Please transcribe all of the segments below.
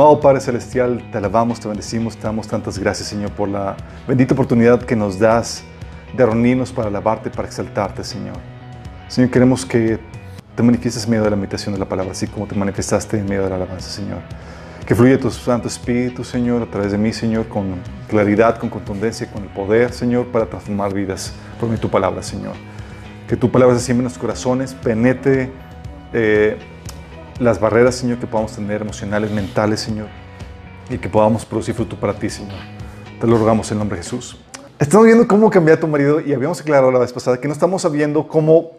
Amado Padre Celestial, te alabamos, te bendecimos, te damos tantas gracias, Señor, por la bendita oportunidad que nos das de reunirnos para alabarte, para exaltarte, Señor. Señor, queremos que te manifiestes en medio de la meditación de la palabra, así como te manifestaste en medio de la alabanza, Señor. Que fluya tu Santo Espíritu, Señor, a través de mí, Señor, con claridad, con contundencia, con el poder, Señor, para transformar vidas por mi tu palabra, Señor. Que tu palabra se siembre en nuestros corazones, penetre eh, las barreras, Señor, que podamos tener emocionales, mentales, Señor, y que podamos producir fruto para ti, Señor. Te lo rogamos en nombre de Jesús. Estamos viendo cómo cambiar a tu marido y habíamos aclarado la vez pasada que no estamos sabiendo cómo,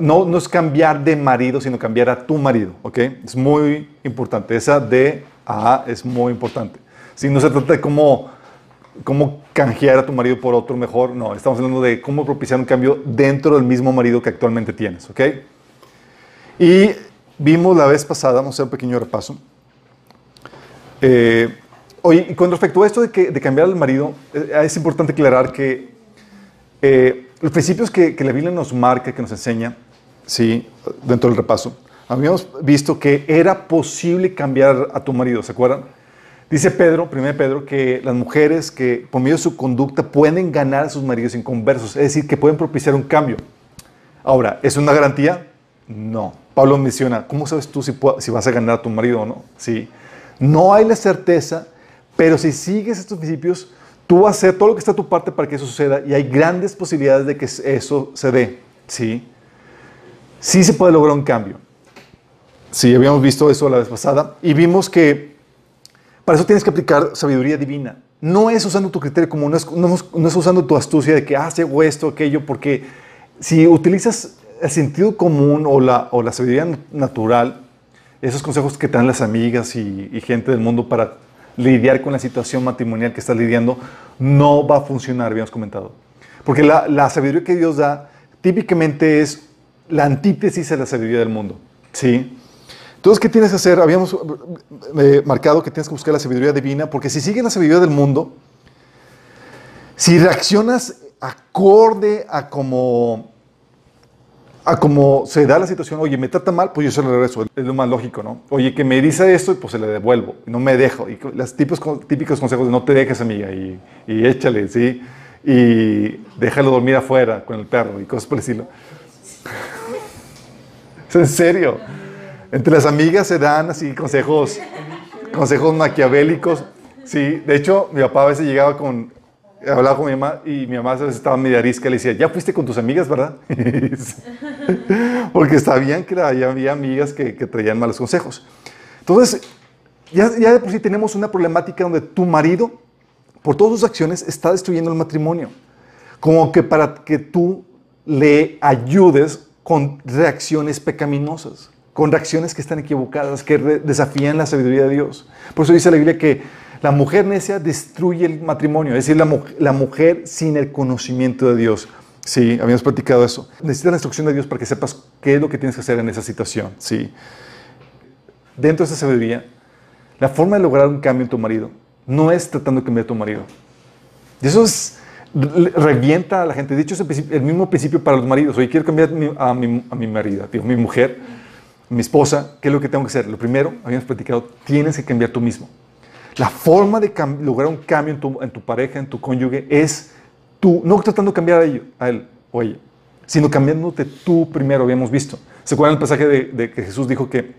no, no es cambiar de marido, sino cambiar a tu marido, ¿ok? Es muy importante. Esa de a es muy importante. Si no se trata de cómo, cómo canjear a tu marido por otro mejor, no, estamos hablando de cómo propiciar un cambio dentro del mismo marido que actualmente tienes, ¿ok? Y vimos la vez pasada, vamos a hacer un pequeño repaso. Eh, oye, y con respecto a esto de, que, de cambiar al marido, eh, es importante aclarar que eh, los principios que, que, la Biblia nos marca, que nos enseña, sí, dentro del repaso, habíamos visto que era posible cambiar a tu marido, ¿se acuerdan? Dice Pedro, 1 Pedro, que las mujeres que por medio de su conducta pueden ganar a sus maridos inconversos, es decir, que pueden propiciar un cambio. Ahora, ¿es una garantía? No. Pablo menciona, ¿cómo sabes tú si, vas a ganar a tu marido o no? Sí. No hay la certeza, pero si sigues estos principios, tú vas a hacer todo lo que está a tu parte para que eso suceda y hay grandes posibilidades de que eso se dé. Sí. Sí se puede lograr un cambio. Sí, habíamos visto eso la vez pasada y vimos que para eso tienes que aplicar sabiduría divina. No es usando tu criterio como no es, no no es usando tu astucia de que, ah, hago esto, aquello, porque si utilizas el sentido común o la, o la sabiduría natural, esos consejos que te dan las amigas y, gente del mundo para lidiar con la situación matrimonial que estás lidiando, no va a funcionar, habíamos comentado. Porque la, la sabiduría que Dios da típicamente es la antítesis de la sabiduría del mundo. ¿Sí? Entonces, ¿qué tienes que hacer? Habíamos eh, marcado que tienes que buscar la sabiduría divina, porque si sigues la sabiduría del mundo, si reaccionas acorde a como a como se da la situación, oye, me trata mal, pues yo se lo regreso, es lo más lógico, ¿no? Oye, que me dice esto, pues se le devuelvo, no me dejo. Y los típicos, típicos consejos de no te dejes, amiga, y, y échale, ¿sí? Y déjalo dormir afuera con el perro y cosas por el estilo. es en serio. Entre las amigas se dan así consejos, consejos maquiavélicos. Sí, de hecho, mi papá a veces llegaba con, hablaba con mi mamá y mi mamá estaba media arisca le decía, ya fuiste con tus amigas, ¿verdad? Porque sabían que había amigas que, que, traían malos consejos. Entonces, ya, ya de por sí tenemos una problemática donde tu marido, por todas sus acciones, está destruyendo el matrimonio. Como que para que tú le ayudes con reacciones pecaminosas, con reacciones que están equivocadas, que desafían la sabiduría de Dios. Por eso dice la Biblia que la mujer necia destruye el matrimonio, es decir, la, mu la, mujer sin el conocimiento de Dios. Sí, habíamos platicado eso. Necesitas la instrucción de Dios para que sepas qué es lo que tienes que hacer en esa situación. Sí. Dentro de esa sabiduría, la forma de lograr un cambio en tu marido no es tratando de cambiar a tu marido. Y eso es, revienta a la gente. De hecho, es el, mismo principio para los maridos. Oye, quiero cambiar a mi, marido, tío, mi mujer, mi esposa. ¿Qué es lo que tengo que hacer? Lo primero, habíamos platicado, tienes que cambiar tú mismo. La forma de lograr un cambio en tu, en tu, pareja, en tu cónyuge, es tú, no tratando de cambiar a, ello, a él o ella, sino cambiándote tú primero, habíamos visto. ¿Se acuerdan el pasaje de, que Jesús dijo que,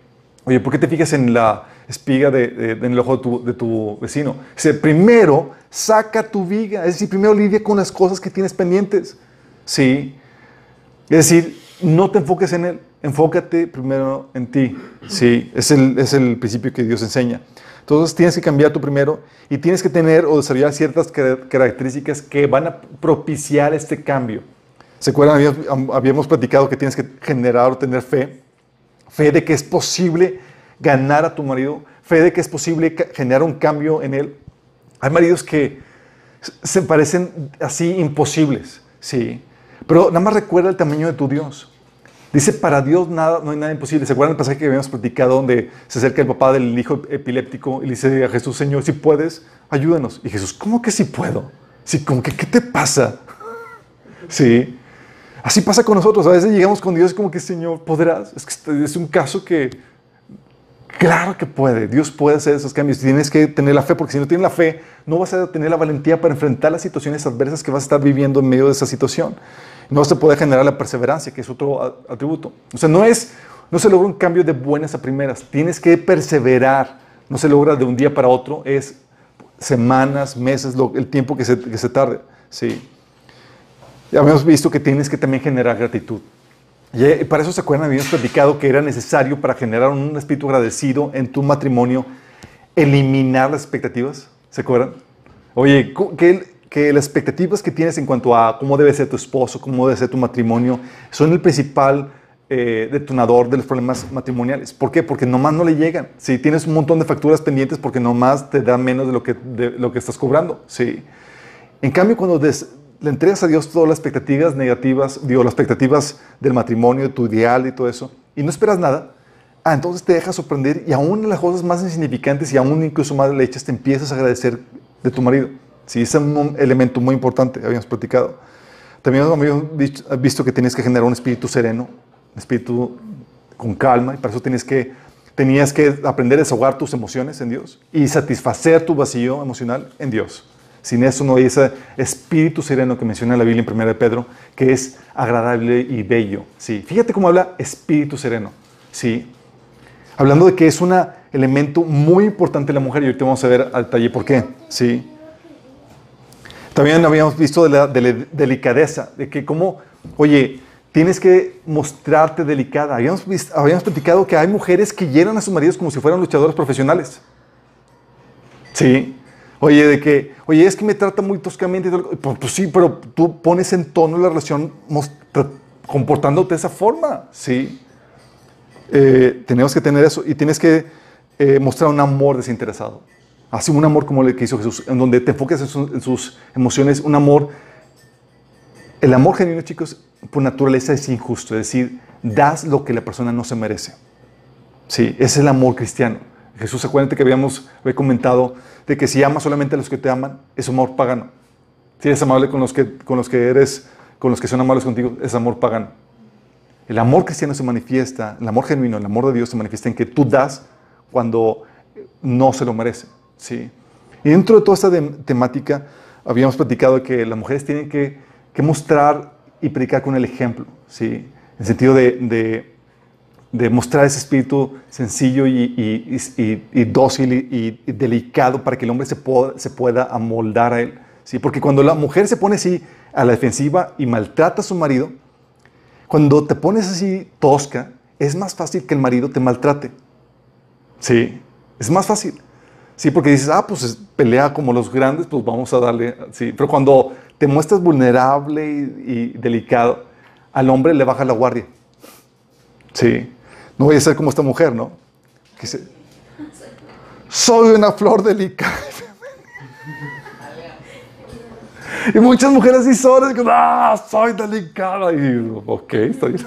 oye, ¿por qué te fijas en la espiga de, de, en el ojo de tu, de tu vecino? Dice, primero saca tu viga, es decir, primero lidia con las cosas que tienes pendientes. Sí. Es decir, no te enfoques en él, enfócate primero en ti. Sí, es el, es el principio que Dios enseña. Entonces tienes que cambiar tú primero y tienes que tener o desarrollar ciertas características que van a propiciar este cambio. ¿Se acuerdan? Habíamos, platicado que tienes que generar o tener fe. Fe de que es posible ganar a tu marido. Fe de que es posible generar un cambio en él. Hay maridos que se parecen así imposibles, sí. Pero nada más recuerda el tamaño de tu Dios. Dice, para Dios nada, no hay nada imposible. ¿Se acuerdan el pasaje que habíamos platicado donde se acerca el papá del hijo epiléptico y le dice a Jesús, Señor, si puedes, ayúdanos? Y Jesús, ¿cómo que si puedo? Sí, como que, ¿qué te pasa? Sí. Así pasa con nosotros. A veces llegamos con Dios como que, Señor, ¿podrás? Es que es un caso que, Claro que puede. Dios puede hacer esos cambios. Tienes que tener la fe, porque si no tienes la fe, no vas a tener la valentía para enfrentar las situaciones adversas que vas a estar viviendo en medio de esa situación. No se puede generar la perseverancia, que es otro atributo. O sea, no es, no se logra un cambio de buenas a primeras. Tienes que perseverar. No se logra de un día para otro. Es semanas, meses, el tiempo que se, que se tarde. Sí. Ya habíamos visto que tienes que también generar gratitud. Y para eso se acuerdan, habíamos platicado que era necesario para generar un espíritu agradecido en tu matrimonio, eliminar las expectativas. ¿Se acuerdan? Oye, que, que las expectativas que tienes en cuanto a cómo debe ser tu esposo, cómo debe ser tu matrimonio, son el principal eh, detonador de los problemas matrimoniales. ¿Por qué? Porque nomás no le llegan. Si tienes un montón de facturas pendientes porque nomás te da menos de lo que, de lo que estás cobrando. Sí. En cambio, cuando des, le entregas a Dios todas las expectativas negativas, digo, las expectativas del matrimonio, tu ideal y todo eso, y no esperas nada, ah, entonces te dejas sorprender y aún en las cosas más insignificantes y aún incluso más lechas te empiezas a agradecer de tu marido. Sí, ese es un elemento muy importante, habíamos platicado. También habíamos visto que tienes que generar un espíritu sereno, un espíritu con calma, y para eso tienes que, tenías que aprender a desahogar tus emociones en Dios y satisfacer tu vacío emocional en Dios. Sin eso no hay ese espíritu sereno que menciona la Biblia en 1 de Pedro, que es agradable y bello. ¿sí? Fíjate cómo habla espíritu sereno. ¿sí? Hablando de que es un elemento muy importante la mujer y ahorita vamos a ver al taller por qué. ¿sí? También habíamos visto de la, delicadeza, de que como, oye, tienes que mostrarte delicada. Habíamos, habíamos platicado que hay mujeres que llenan a sus maridos como si fueran luchadores profesionales. Sí, Oye, de que, oye, es que me trata muy toscamente. Pues, pues, sí, pero tú pones en tono la relación comportándote de esa forma, ¿sí? Eh, tenemos que tener eso y tienes que eh, mostrar un amor desinteresado. Así un amor como el que hizo Jesús, en donde te enfoques en, sus emociones, un amor. El amor genuino, chicos, por naturaleza es injusto, es decir, das lo que la persona no se merece. Sí, es el amor cristiano. Jesús, acuérdate que habíamos comentado de que si amas solamente a los que te aman, es amor pagano. Si eres amable con los que, con los que eres, con los que son amables contigo, es amor pagano. El amor cristiano se manifiesta, el amor genuino, el amor de Dios se manifiesta en que tú das cuando no se lo merece. ¿sí? Y dentro de toda esta temática, habíamos platicado que las mujeres tienen que, mostrar y predicar con el ejemplo, ¿sí? en el sentido de mostrar ese espíritu sencillo y, dócil y, delicado para que el hombre se, se pueda amoldar a él. ¿sí? Porque cuando la mujer se pone así a la defensiva y maltrata a su marido, cuando te pones así tosca, es más fácil que el marido te maltrate. Sí, es más fácil. Sí, porque dices, ah, pues pelea como los grandes, pues vamos a darle. Sí, pero cuando te muestras vulnerable y, delicado, al hombre le baja la guardia. Sí. No voy a ser como esta mujer, ¿no? Que soy una flor delicada. y muchas mujeres sí son, y ah, soy delicada. Y ok, estoy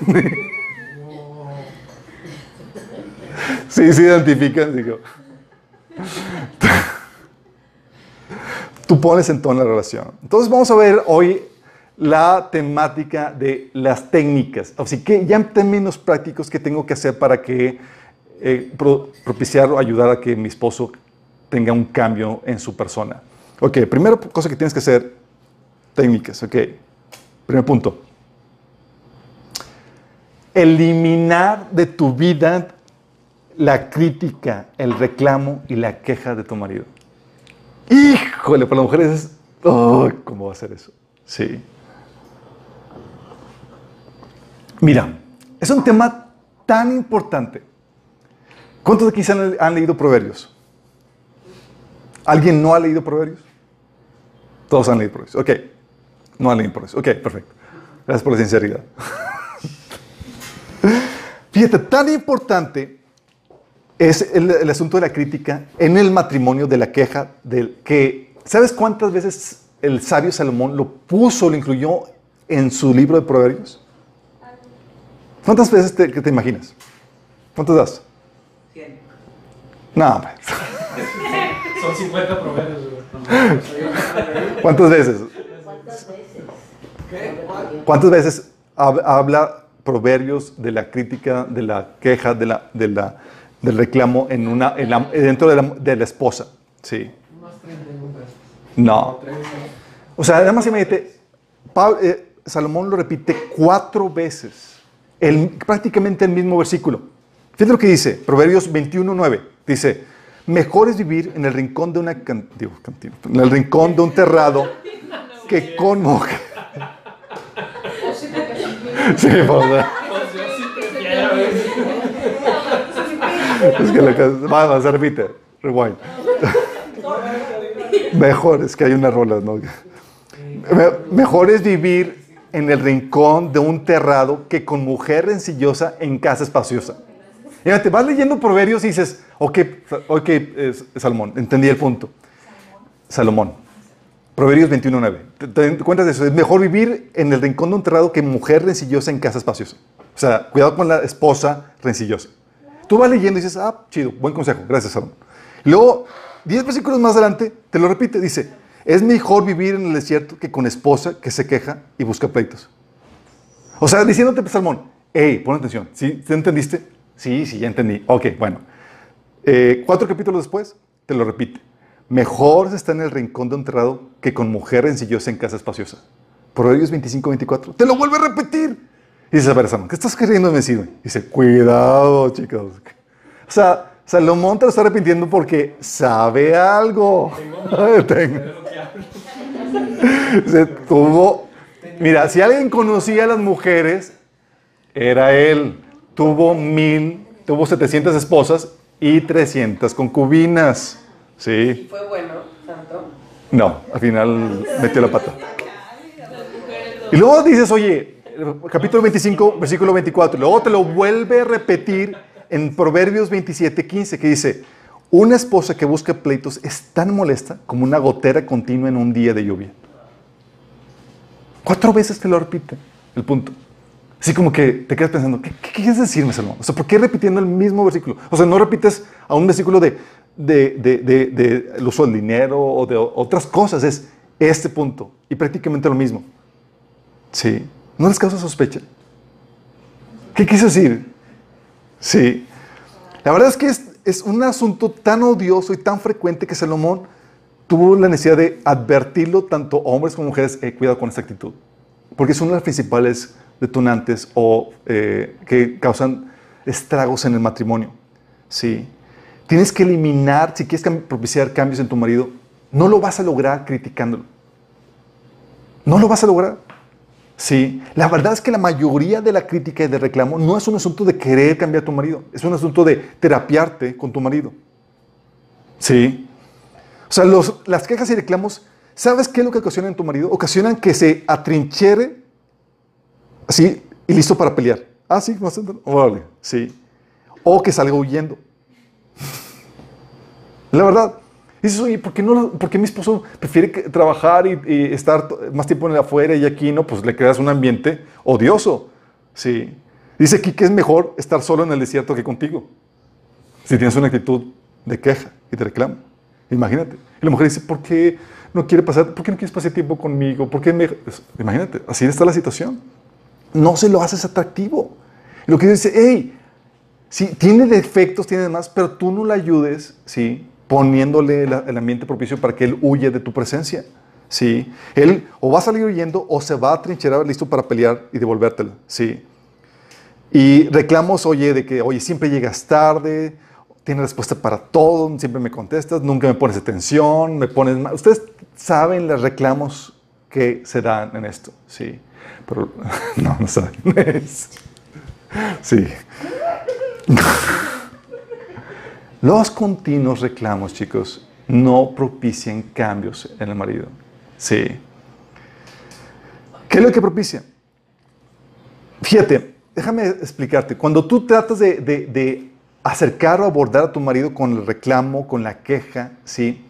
Sí, se identifican, digo. Tú pones en tono la relación. Entonces vamos a ver hoy la temática de las técnicas. Así que ya en términos prácticos, ¿qué tengo que hacer para que eh, propiciar o ayudar a que mi esposo tenga un cambio en su persona? Ok, primera cosa que tienes que hacer, técnicas, ok. Primer punto. Eliminar de tu vida la crítica, el reclamo y la queja de tu marido. Híjole, para las mujeres es, ¿cómo va a ser eso? Sí. Mira, es un tema tan importante. ¿Cuántos de aquí han, han leído Proverbios? ¿Alguien no ha leído Proverbios? Todos han leído Proverbios. Ok. No han leído Proverbios. Ok, perfecto. Gracias por la sinceridad. Fíjate, tan importante es el, asunto de la crítica en el matrimonio, de la queja, del que, ¿sabes cuántas veces el sabio Salomón lo puso, lo incluyó en su libro de Proverbios? ¿Cuántas veces te, te imaginas? ¿Cuántas das? 100. No, hombre. Son 50 proverbios. ¿Cuántas veces? ¿Cuántas veces? ¿Qué? ¿Cuántas veces habla proverbios de la crítica, de la queja, de la, de la del reclamo en una, en la- dentro de la, de la esposa. Sí. No. O sea, además imagínate, Pablo- eh, Salomón lo repite cuatro veces, el, prácticamente el mismo versículo. Fíjate lo que dice, Proverbios 21.9. Dice, mejor es vivir en el rincón de una cantina, en el rincón de un terrado que con mujer. Sí. Pues. Es que la va, se repite. Rewind. Mejor, es que hay una rola, ¿no? Me- Mejor es vivir en el rincón de un terrado que con mujer rencillosa en casa espaciosa. Fíjate, vas leyendo proverbios y dices, ok, ok, eh, Salomón, entendí el punto. Salomón, Proverbios 21.9. ¿Te, te das cuenta de eso? Es mejor vivir en el rincón de un terrado que mujer rencillosa en casa espaciosa. O sea, cuidado con la esposa rencillosa. Tú vas leyendo y dices, ah, chido, buen consejo, gracias, Salomón. Y luego, 10 versículos más adelante, te lo repite, dice, es mejor vivir en el desierto que con esposa que se queja y busca pleitos. O sea, diciéndote, Salmón, hey, pon atención, ¿sí? ¿Te entendiste? Sí, sí, ya entendí. Ok, bueno. Eh, cuatro capítulos después, te lo repite. Mejor se está en el rincón de un terrado que con mujer rencillosa en casa espaciosa. Proverbios 25, 24. Te lo vuelve a repetir. Y dices, a ver, Salomón, ¿qué estás queriendo decirme? Dice, cuidado, chicos. O sea, Salomón te lo está repitiendo porque sabe algo. Tengo. Se tuvo. Mira, si alguien conocía a las mujeres, era él. Tuvo mil, tuvo 700 esposas y 300 concubinas. Sí. Fue bueno, santo. No, al final metió la pata. Y luego dices, oye, capítulo 25, versículo 24, y luego te lo vuelve a repetir en Proverbios 27, 15, que dice, una esposa que busca pleitos es tan molesta como una gotera continua en un día de lluvia. Cuatro veces te lo repite el punto. Así como que te quedas pensando, ¿qué, qué quieres decirme, Salomón? O sea, ¿por qué repitiendo el mismo versículo? O sea, no repites a un versículo de, de, de, de- de el uso del dinero o de otras cosas, es este punto y prácticamente lo mismo. Sí. ¿No les causa sospecha? ¿Qué quise decir? Sí. La verdad es que es, es un asunto tan odioso y tan frecuente que Salomón tuvo la necesidad de advertirlo tanto hombres como mujeres, eh, cuidado con esta actitud, porque es una de las principales detonantes o eh, que causan estragos en el matrimonio. Sí. Tienes que eliminar, si quieres propiciar cambios en tu marido, no lo vas a lograr criticándolo. No lo vas a lograr. Sí, la verdad es que la mayoría de la crítica y de reclamo no es un asunto de querer cambiar a tu marido, es un asunto de terapiarte con tu marido. Sí. O sea, las quejas y reclamos, ¿sabes qué es lo que ocasionan en tu marido? Ocasionan que se atrinchere así y listo para pelear. Ah, sí, entender? Órale, sí. O que salga huyendo. La verdad. Dices, oye, ¿por qué, no, por mi esposo prefiere trabajar y, y estar más tiempo en el afuera y aquí no? Pues le creas un ambiente odioso. Sí. Dice aquí que es mejor estar solo en el desierto que contigo. Si tienes una actitud de queja y de reclamo. Imagínate. Y la mujer dice, ¿por qué no quiere pasar, por qué no quieres pasar tiempo conmigo? ¿Por imagínate, así está la situación. No se lo haces atractivo. Y lo que dice, hey, Sí, tiene defectos, tiene demás, pero tú no le ayudes, ¿sí? Poniéndole la- el ambiente propicio para que él huya de tu presencia, ¿sí? Él o va a salir huyendo o se va a trincherar listo para pelear y devolvértela, ¿sí? Y reclamos, oye, de que, oye, siempre llegas tarde, tienes respuesta para todo, siempre me contestas, nunca me pones atención, me pones mal. Ustedes saben los reclamos que se dan en esto, ¿sí? Pero no, no saben. sí. Los continuos reclamos, chicos, no propician cambios en el marido. Sí. ¿Qué es lo que propicia? Fíjate, déjame explicarte. Cuando tú tratas de, acercar o abordar a tu marido con el reclamo, con la queja, ¿sí?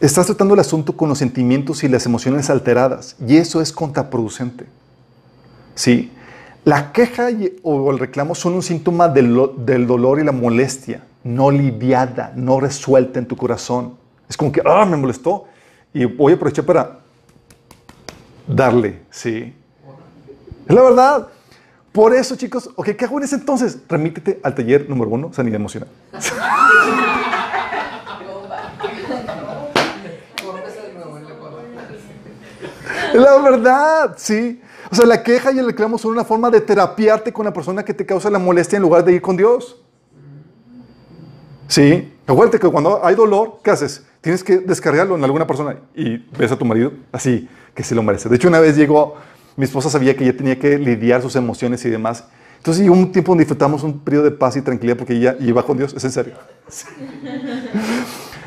Estás tratando el asunto con los sentimientos y las emociones alteradas. Y eso es contraproducente. Sí. La queja y- o el reclamo son un síntoma del, del dolor y la molestia, no lidiada, no resuelta en tu corazón. Es como que, ah, me molestó y voy a aprovechar para darle, sí. Es la verdad. Por eso, chicos, ok, ¿qué hago en ese entonces? Remítete al taller número uno, sanidad emocional. La verdad, sí. O sea, la queja y el reclamo son una forma de terapiarte con la persona que te causa la molestia en lugar de ir con Dios. Sí. Acuérdate que cuando hay dolor, ¿qué haces? Tienes que descargarlo en alguna persona y ves a tu marido así, que se lo merece. De hecho, una vez llegó, mi esposa sabía que ella tenía que lidiar sus emociones y demás. Entonces llegó un tiempo donde disfrutamos un periodo de paz y tranquilidad porque ella iba con Dios. Es en serio.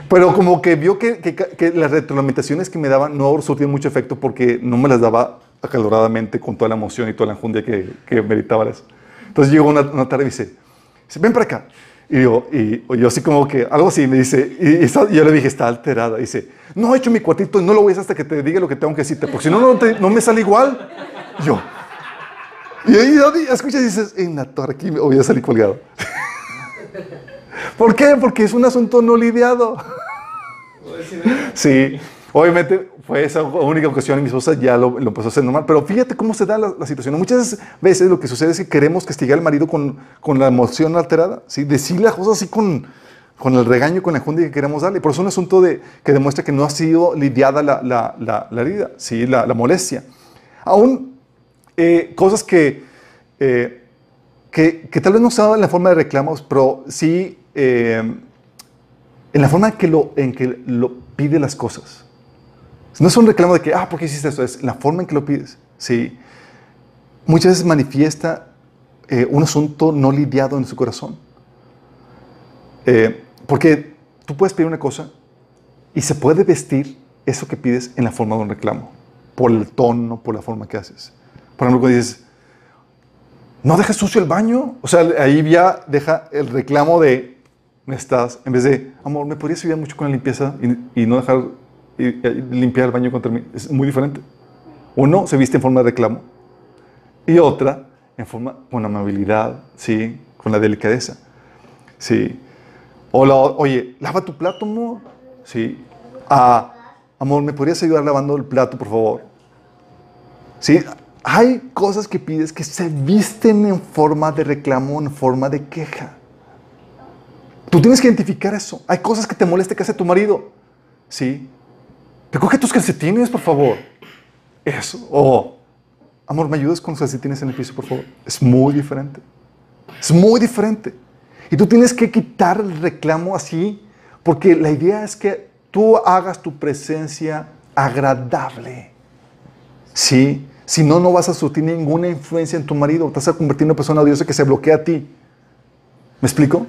Pero como que vio que, las retroalimentaciones que me daban no surtían mucho efecto porque no me las daba acaloradamente con toda la emoción y toda la enjundia que, que meritaba eso. Entonces llegó una, tarde y dice, ven para acá. Y yo, así como que, algo así, me dice, y, yo le dije, está alterada. dice, no he hecho mi cuartito y no lo voy a hacer hasta que te diga lo que tengo que decirte, porque si no, no, me sale igual. Yo, y ahí escuchas y dices, en la torre, aquí voy a salir colgado. ¿Por qué? Porque es un asunto no lidiado. Sí, obviamente fue esa única ocasión y mi esposa ya lo, lo, empezó a hacer normal. Pero fíjate cómo se da la, la, situación. Muchas veces lo que sucede es que queremos castigar al marido con, con la emoción alterada, ¿sí? decirle las cosas así con, con el regaño, con la junta que queremos darle. Por eso es un asunto de, que demuestra que no ha sido lidiada la, la, la, la herida, ¿sí? la, molestia. Aún eh, cosas que, eh, que, que, tal vez no se en la forma de reclamos, pero sí eh, en la forma en que, lo, en que lo pide las cosas. No es un reclamo de que, ah, ¿por qué hiciste esto? Es la forma en que lo pides. Sí. Muchas veces manifiesta eh, un asunto no lidiado en su corazón. Eh, porque tú puedes pedir una cosa y se puede vestir eso que pides en la forma de un reclamo, por el tono, por la forma que haces. Por ejemplo, cuando dices, no dejes sucio el baño. O sea, ahí ya deja el reclamo de, ¿me estás? En vez de, amor, ¿me podrías ayudar mucho con la limpieza y, no dejar limpiar el baño contra mí? Es muy diferente. Uno se viste en forma de reclamo y otra en forma con amabilidad, ¿sí? Con la delicadeza, ¿sí? O la, oye, lava tu plato, amor, ¿sí? Ah, amor, ¿me podrías ayudar lavando el plato, por favor? ¿Sí? Hay cosas que pides que se visten en forma de reclamo, en forma de queja. Tú tienes que identificar eso. Hay cosas que te moleste que hace tu marido. ¿Sí? Recoge tus calcetines, por favor. Eso. O, amor, ¿me ayudas con los calcetines en el piso, por favor? Es muy diferente. Es muy diferente. Y tú tienes que quitar el reclamo así, porque la idea es que tú hagas tu presencia agradable. ¿Sí? Si no, no vas a surtir ninguna influencia en tu marido. Te vas a convertir en una persona odiosa que se bloquea a ti. ¿Me explico?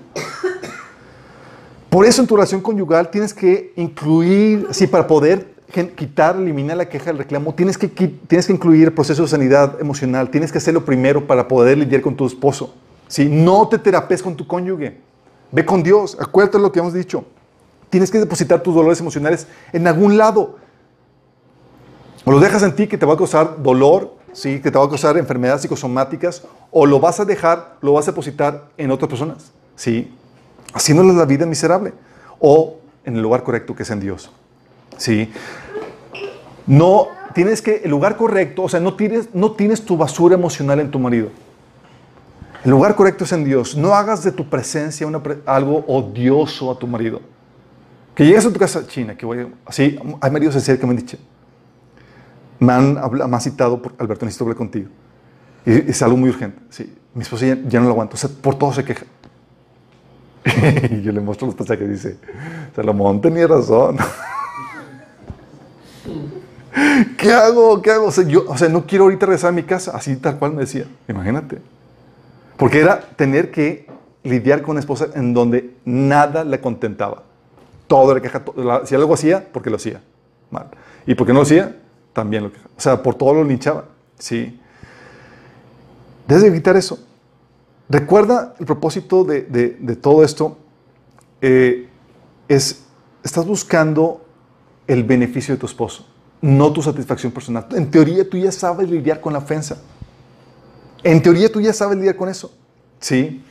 Por eso en tu relación conyugal tienes que incluir, sí, para poder quitar, eliminar la queja, el reclamo, tienes que, tienes que incluir el proceso de sanidad emocional. Tienes que hacerlo primero para poder lidiar con tu esposo. ¿sí? No te terapes con tu cónyuge. Ve con Dios. Acuérdate lo que hemos dicho. Tienes que depositar tus dolores emocionales en algún lado. O lo dejas en ti que te va a causar dolor, ¿sí? que te va a causar enfermedades psicosomáticas, o lo vas a dejar, lo vas a depositar en otras personas, ¿sí? Haciéndoles la vida miserable, o en el lugar correcto que es en Dios. ¿sí? No, tienes que, el lugar correcto, o sea, no tienes, no tienes tu basura emocional en tu marido. El lugar correcto es en Dios. No hagas de tu presencia una, algo odioso a tu marido. Que llegues a tu casa china, que voy así, hay maridos serio que me han dicho, me han, me han citado, por, Alberto, necesito hablar contigo. Y es algo muy urgente. Sí, mi esposa ya, ya no lo aguanta. O sea, por todo se queja. Y yo le muestro los pasajes y dice, Salomón tenía razón. ¿Qué hago? ¿Qué hago? O sea, yo, o sea, no quiero ahorita regresar a mi casa. Así tal cual me decía. Imagínate. Porque era tener que lidiar con una esposa en donde nada le contentaba. Todo era queja. Si algo hacía, porque lo hacía mal. Y porque no lo hacía, también lo quejaba. O sea, por todo lo linchaba. Sí. Debes de evitar eso. Recuerda el propósito de, de, todo esto. Eh, es, estás buscando el beneficio de tu esposo, no tu satisfacción personal. En teoría tú ya sabes lidiar con la ofensa. En teoría tú ya sabes lidiar con eso. ¿Sí?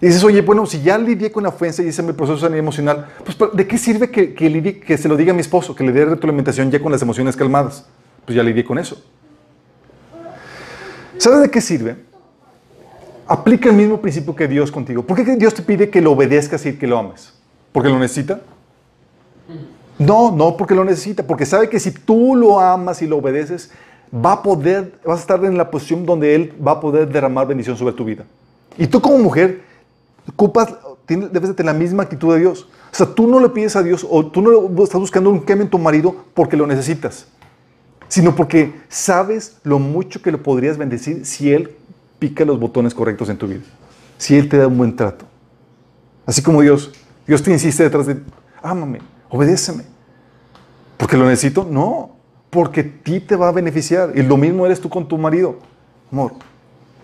Y dices, oye, bueno, si ya lidié con la ofensa y ese es mi proceso emocional, pues ¿de qué sirve que, que, que se lo diga a mi esposo, que le dé retroalimentación ya con las emociones calmadas? Pues ya lidié con eso. ¿Sabes de qué sirve? Aplica el mismo principio que Dios contigo. ¿Por qué Dios te pide que lo obedezcas y que lo ames? ¿Porque lo necesita? No, no porque lo necesita, porque sabe que si tú lo amas y lo obedeces, va a poder, vas a estar en la posición donde Él va a poder derramar bendición sobre tu vida. Y tú como mujer, ocupas, tienes, debes de tener la misma actitud de Dios. O sea, tú no le pides a Dios o tú no estás buscando un queme en tu marido porque lo necesitas, sino porque sabes lo mucho que lo podrías bendecir si Él pica los botones correctos en tu vida. Si Él te da un buen trato. Así como Dios, Dios te insiste detrás de, ámame, obedéceme. ¿Porque lo necesito? No, porque ti te va a beneficiar. Y lo mismo eres tú con tu marido. Amor,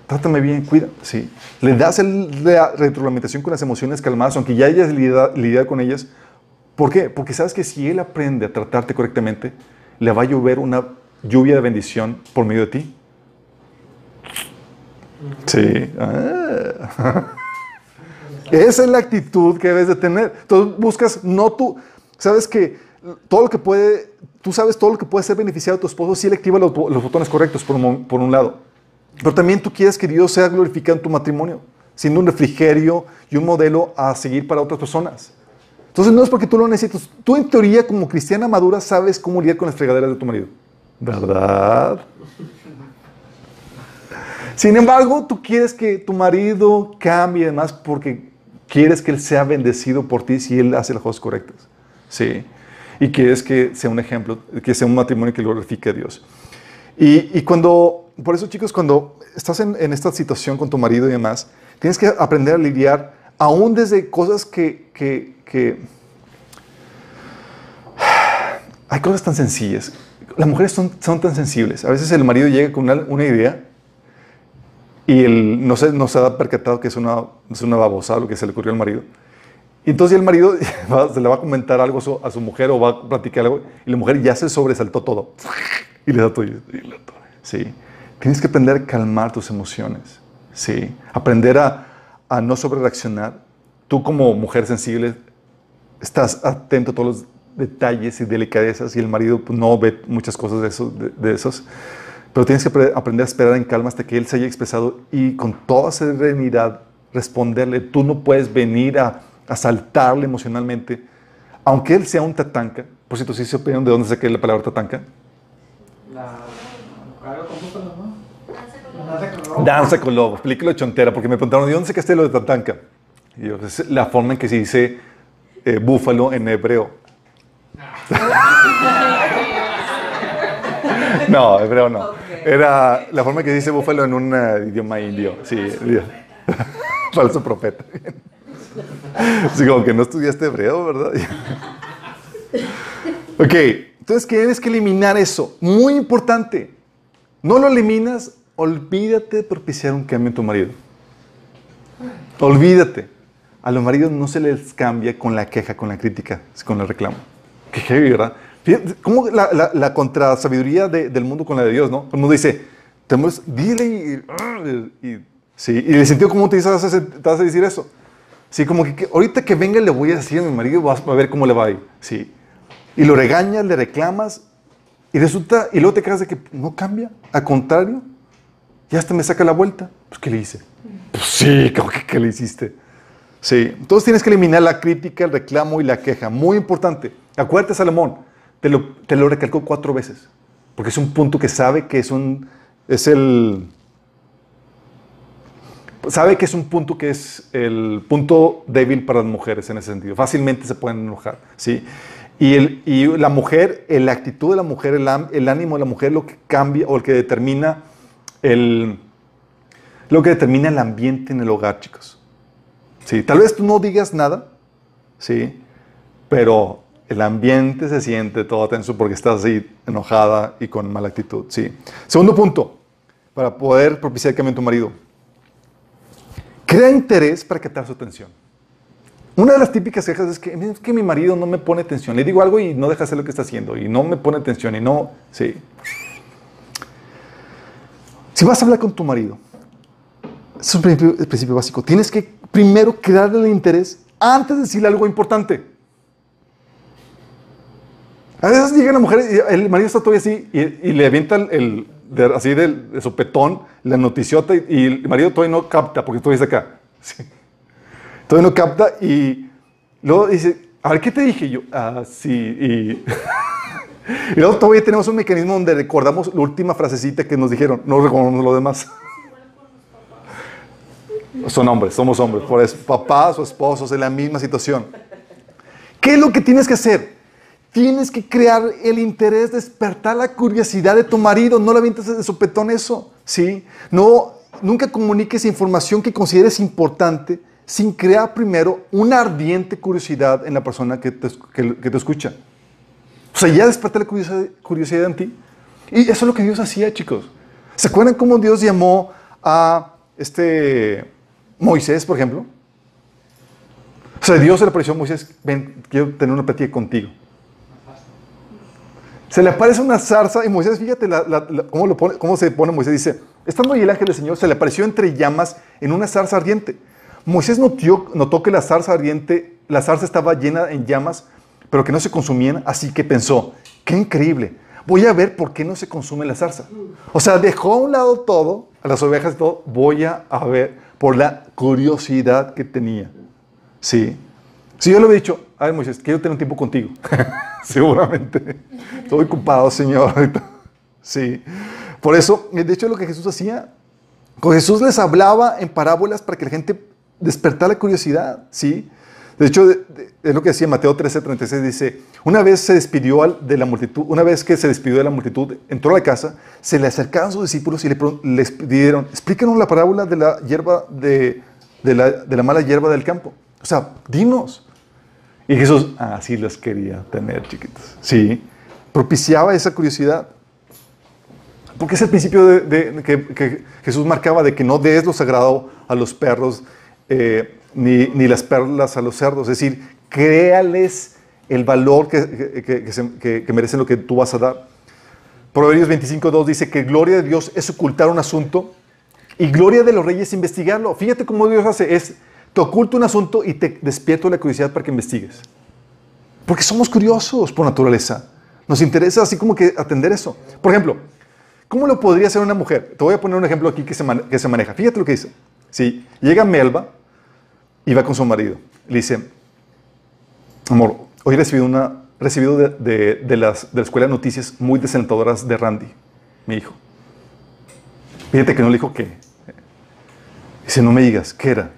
trátame bien, cuida. Sí. Le das la retroalimentación con las emociones calmadas, aunque ya hayas lidiado con ellas. ¿Por qué? Porque sabes que si él aprende a tratarte correctamente, le va a llover una lluvia de bendición por medio de ti. Sí. Ah. Esa es la actitud que debes de tener. Entonces buscas, no tú, sabes que todo lo que puede, tú sabes todo lo que puede ser beneficiado a tu esposo si él activa los, botones correctos por un, por un, lado. Pero también tú quieres que Dios sea glorificado en tu matrimonio, siendo un refrigerio y un modelo a seguir para otras personas. Entonces no es porque tú lo necesitas. Tú en teoría como cristiana madura sabes cómo lidiar con las fregaderas de tu marido. ¿Verdad? Sin embargo, tú quieres que tu marido cambie además porque quieres que él sea bendecido por ti si él hace las cosas correctas. Sí. Y quieres que sea un ejemplo, que sea un matrimonio que glorifique a Dios. Y, cuando, por eso chicos, cuando estás en, esta situación con tu marido y demás, tienes que aprender a lidiar aún desde cosas que, que, hay cosas tan sencillas. Las mujeres son, tan sensibles. A veces el marido llega con una idea y él no se, no se ha percatado que es una, es una babosada lo que se le ocurrió al marido. Y entonces el marido se le va a comentar algo a su mujer o va a platicar algo y la mujer ya se sobresaltó todo. Y le da todo. Sí. Tienes que aprender a calmar tus emociones. Sí. Aprender a, a no sobrereaccionar. Tú como mujer sensible estás atento a todos los detalles y delicadezas y el marido pues, no ve muchas cosas de, eso, de esos. Pero tienes que aprender a esperar en calma hasta que Él se haya expresado y con toda serenidad responderle. Tú no puedes venir a asaltarle emocionalmente, aunque Él sea un tatanca. Por cierto, ¿sí se opinan de dónde saqué la palabra tatanca? La... Danza con lobo. Danza con lobo. Explíquelo chontera, porque me preguntaron, ¿de dónde sacaste lo de tatanca? Y yo, es la forma en que se dice eh, búfalo en hebreo. no, hebreo no. Era la forma que dice búfalo en un eh, idioma indio. Sí, falso profeta. Así como que no estudiaste hebreo, ¿verdad? ok, entonces tienes que eliminar eso. Muy importante. No lo eliminas, olvídate de propiciar un cambio en tu marido. Olvídate. A los maridos no se les cambia con la queja, con la crítica, con el reclamo. Qué heavy, ¿verdad? ¿Cómo la, la, contrasabiduría del mundo con la de Dios, no? El mundo dice, dile y, y, sí, y el sentido común te, dice, te a decir eso. Sí, como que, ahorita que venga le voy a decir a mi marido, vas a ver cómo le va a ir. Sí. Y lo regañas, le reclamas, y resulta, y luego te quedas de que no cambia, al contrario, ya hasta me saca la vuelta. Pues, ¿qué le hice? Pues sí, como que, ¿qué le hiciste? Sí, entonces tienes que eliminar la crítica, el reclamo y la queja. Muy importante. Acuérdate, Salomón, te lo, te lo recalcó cuatro veces, porque es un punto que sabe que es un, es el, sabe que es un punto que es el punto débil para las mujeres en ese sentido. Fácilmente se pueden enojar, ¿sí? Y, el, y la mujer, la actitud de la mujer, el, el, ánimo de la mujer, lo que cambia o el que determina el, lo que determina el ambiente en el hogar, chicos. Sí, tal vez tú no digas nada, sí, pero el ambiente se siente todo tenso porque estás así enojada y con mala actitud, sí. Segundo punto, para poder propiciar cambio en tu marido Crea interés para captar su atención. Una de las típicas quejas es que, es que mi marido no me pone atención. Le digo algo y no deja hacer lo que está haciendo. Y no me pone atención y no... Sí. Si vas a hablar con tu marido, es principio, principio básico. Tienes que primero crearle el interés antes de decirle algo importante. A veces llega la mujer y el marido está todavía así y, le avienta el, de- así de, de sopetón, la noticiota y, el marido todavía no capta porque tú dices acá. Sí. Todavía no capta y luego dice, a ver, ¿qué te dije? Yo, ah. Y, y luego todavía tenemos un mecanismo donde recordamos la última frasecita que nos dijeron, no recordamos lo demás. Son hombres, somos hombres, por eso, papás o esposos en la misma situación. ¿Qué es lo que tienes que hacer? Tienes que crear el interés, despertar la curiosidad de tu marido. No le avientes de sopetón eso, ¿sí? No, nunca comuniques información que consideres importante sin crear primero una ardiente curiosidad en la persona que te, que- te escucha. O sea, ya desperta la curiosidad, curiosidad en ti. Y eso es lo que Dios hacía, chicos. ¿Se acuerdan cómo Dios llamó a este Moisés, por ejemplo? O sea, Dios le apareció a Moisés, ven, quiero tener una plática contigo. Se le aparece una zarza y Moisés, fíjate cómo, lo pone- cómo se pone Moisés, dice, estando ahí el ángel del Señor, se le apareció entre llamas en una zarza ardiente. Moisés notó, notó que la zarza ardiente, la zarza estaba llena en llamas, pero que no se consumían, así que pensó, qué increíble, voy a ver por qué no se consume la zarza. O sea, dejó a un lado todo, a las ovejas y todo, voy a, ver por la curiosidad que tenía. Sí. Si yo le hubiera dicho, a ver, Moisés, quiero tener un tiempo contigo. Seguramente. Estoy ocupado, Señor. Sí. Por eso, de hecho, lo que Jesús hacía, con Jesús les hablaba en parábolas para que la gente despertara la curiosidad. Sí. De hecho, es lo que decía Mateo 13, 36, dice, una vez se despidió de la multitud, una vez que se despidió de la multitud, entró a la casa, se le acercaron sus discípulos y le les pidieron, explícanos la parábola de la hierba, de la mala hierba del campo. O sea, dinos. Y Jesús, así los quería tener, chiquitos. Sí, propiciaba esa curiosidad. Porque es el principio de, que, Jesús marcaba de que no des lo sagrado a los perros, eh, ni, ni las perlas a los cerdos. Es decir, créales el valor que, que- merecen lo que tú vas a dar. Proverbios 25.2 dice que gloria de Dios es ocultar un asunto y gloria de los reyes es investigarlo. Fíjate cómo Dios hace, es te oculta un asunto y te despierto la curiosidad para que investigues. Porque somos curiosos por naturaleza. Nos interesa así como que atender eso. Por ejemplo, ¿cómo lo podría hacer una mujer? Te voy a poner un ejemplo aquí que se, maneja. Fíjate lo que dice. Sí, llega Melba y va con su marido. Le dice, amor, hoy he recibido, una, recibido de, de- de las, de la escuela noticias muy desalentadoras de Randy, mi hijo. Fíjate que no le dijo qué. Dice, no me digas, ¿qué era?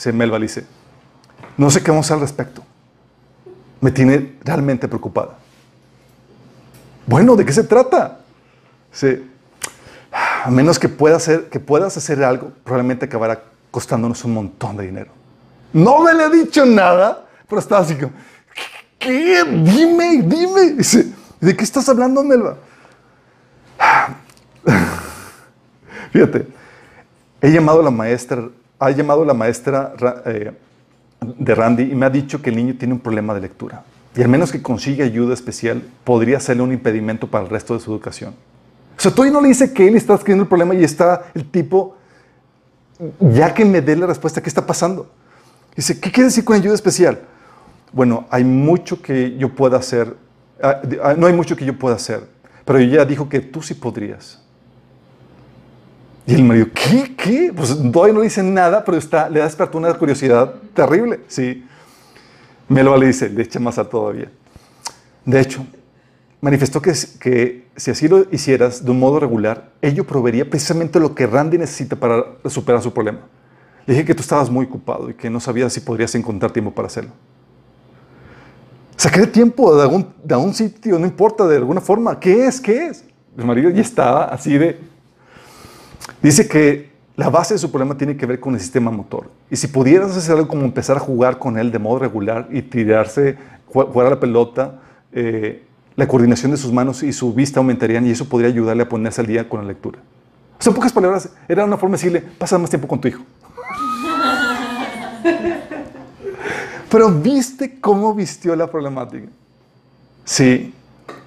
Dice Melba, le dice, no sé qué vamos a hacer al respecto. Me tiene realmente preocupada. Bueno, ¿de qué se trata? Dice, a menos que, pueda hacer, que puedas hacer algo, probablemente acabará costándonos un montón de dinero. No me le he dicho nada, pero estaba así como, ¿qué? Dime, dime. Dice, ¿de qué estás hablando, Melba? Fíjate, he llamado a la maestra, ha llamado la maestra Ra- eh, de Randy y me ha dicho que el niño tiene un problema de lectura. Y al menos que consiga ayuda especial, podría serle un impedimento para el resto de su educación. O sea, todavía no le dice que él está escribiendo el problema y está el tipo, ya que me dé la respuesta, ¿qué está pasando? Dice, ¿qué quiere decir con ayuda especial? Bueno, hay mucho que yo pueda hacer, ah, ah, no hay mucho que yo pueda hacer, pero ella dijo que tú sí podrías. Y el marido, ¿qué? ¿Qué? Pues todavía no le dice nada, pero está, le da despertó una curiosidad terrible, sí. Melba le dice, le echa más a todavía. De hecho, manifestó que, que si así lo hicieras de un modo regular, ello proveería precisamente lo que Randy necesita para superar su problema. Le dije que tú estabas muy ocupado y que no sabías si podrías encontrar tiempo para hacerlo. Saqué tiempo de algún, de algún sitio, no importa, de alguna forma. ¿Qué es? ¿Qué es? El marido ya estaba así de... Dice que la base de su problema tiene que ver con el sistema motor. Y si pudieras hacer algo como empezar a jugar con él de modo regular y tirarse, ju- jugar a la pelota, eh, la coordinación de sus manos y su vista aumentarían y eso podría ayudarle a ponerse al día con la lectura. O sea, en pocas palabras, era una forma de decirle, pasa más tiempo con tu hijo. Pero viste cómo vistió la problemática. Sí,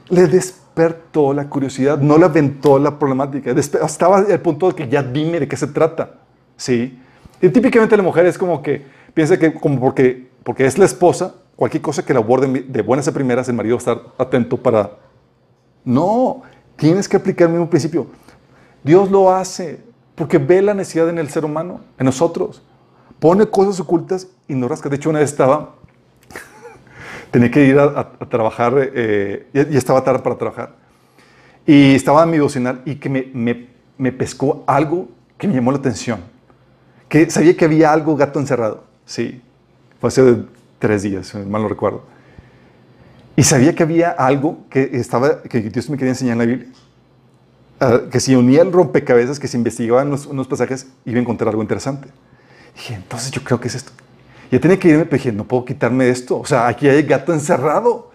le despertó la curiosidad, no le aventó la problemática. Estaba al punto de que ya dime de qué se trata. Sí. Y típicamente la mujer es como que piensa que como porque, porque es la esposa, cualquier cosa que la aborde de buenas a primeras, el marido va a estar atento para... No, tienes que aplicar el mismo principio. Dios lo hace porque ve la necesidad en el ser humano, en nosotros. Pone cosas ocultas y no rasca. De hecho, una vez estaba, tenía que ir a, trabajar, eh, ya, estaba tarde para trabajar. Y estaba en mi devocional y que me, me, me pescó algo que me llamó la atención. Que sabía que había algo gato encerrado. Sí, fue hace tres días, mal no recuerdo. Y sabía que había algo que, estaba, que Dios me quería enseñar en la Biblia. Ah, que si unía el rompecabezas, que si investigaban unos, unos, pasajes, iba a encontrar algo interesante. dije, entonces yo creo que es esto. Ya tenía que irme, pero dije, no puedo quitarme esto. O sea, aquí hay gato encerrado.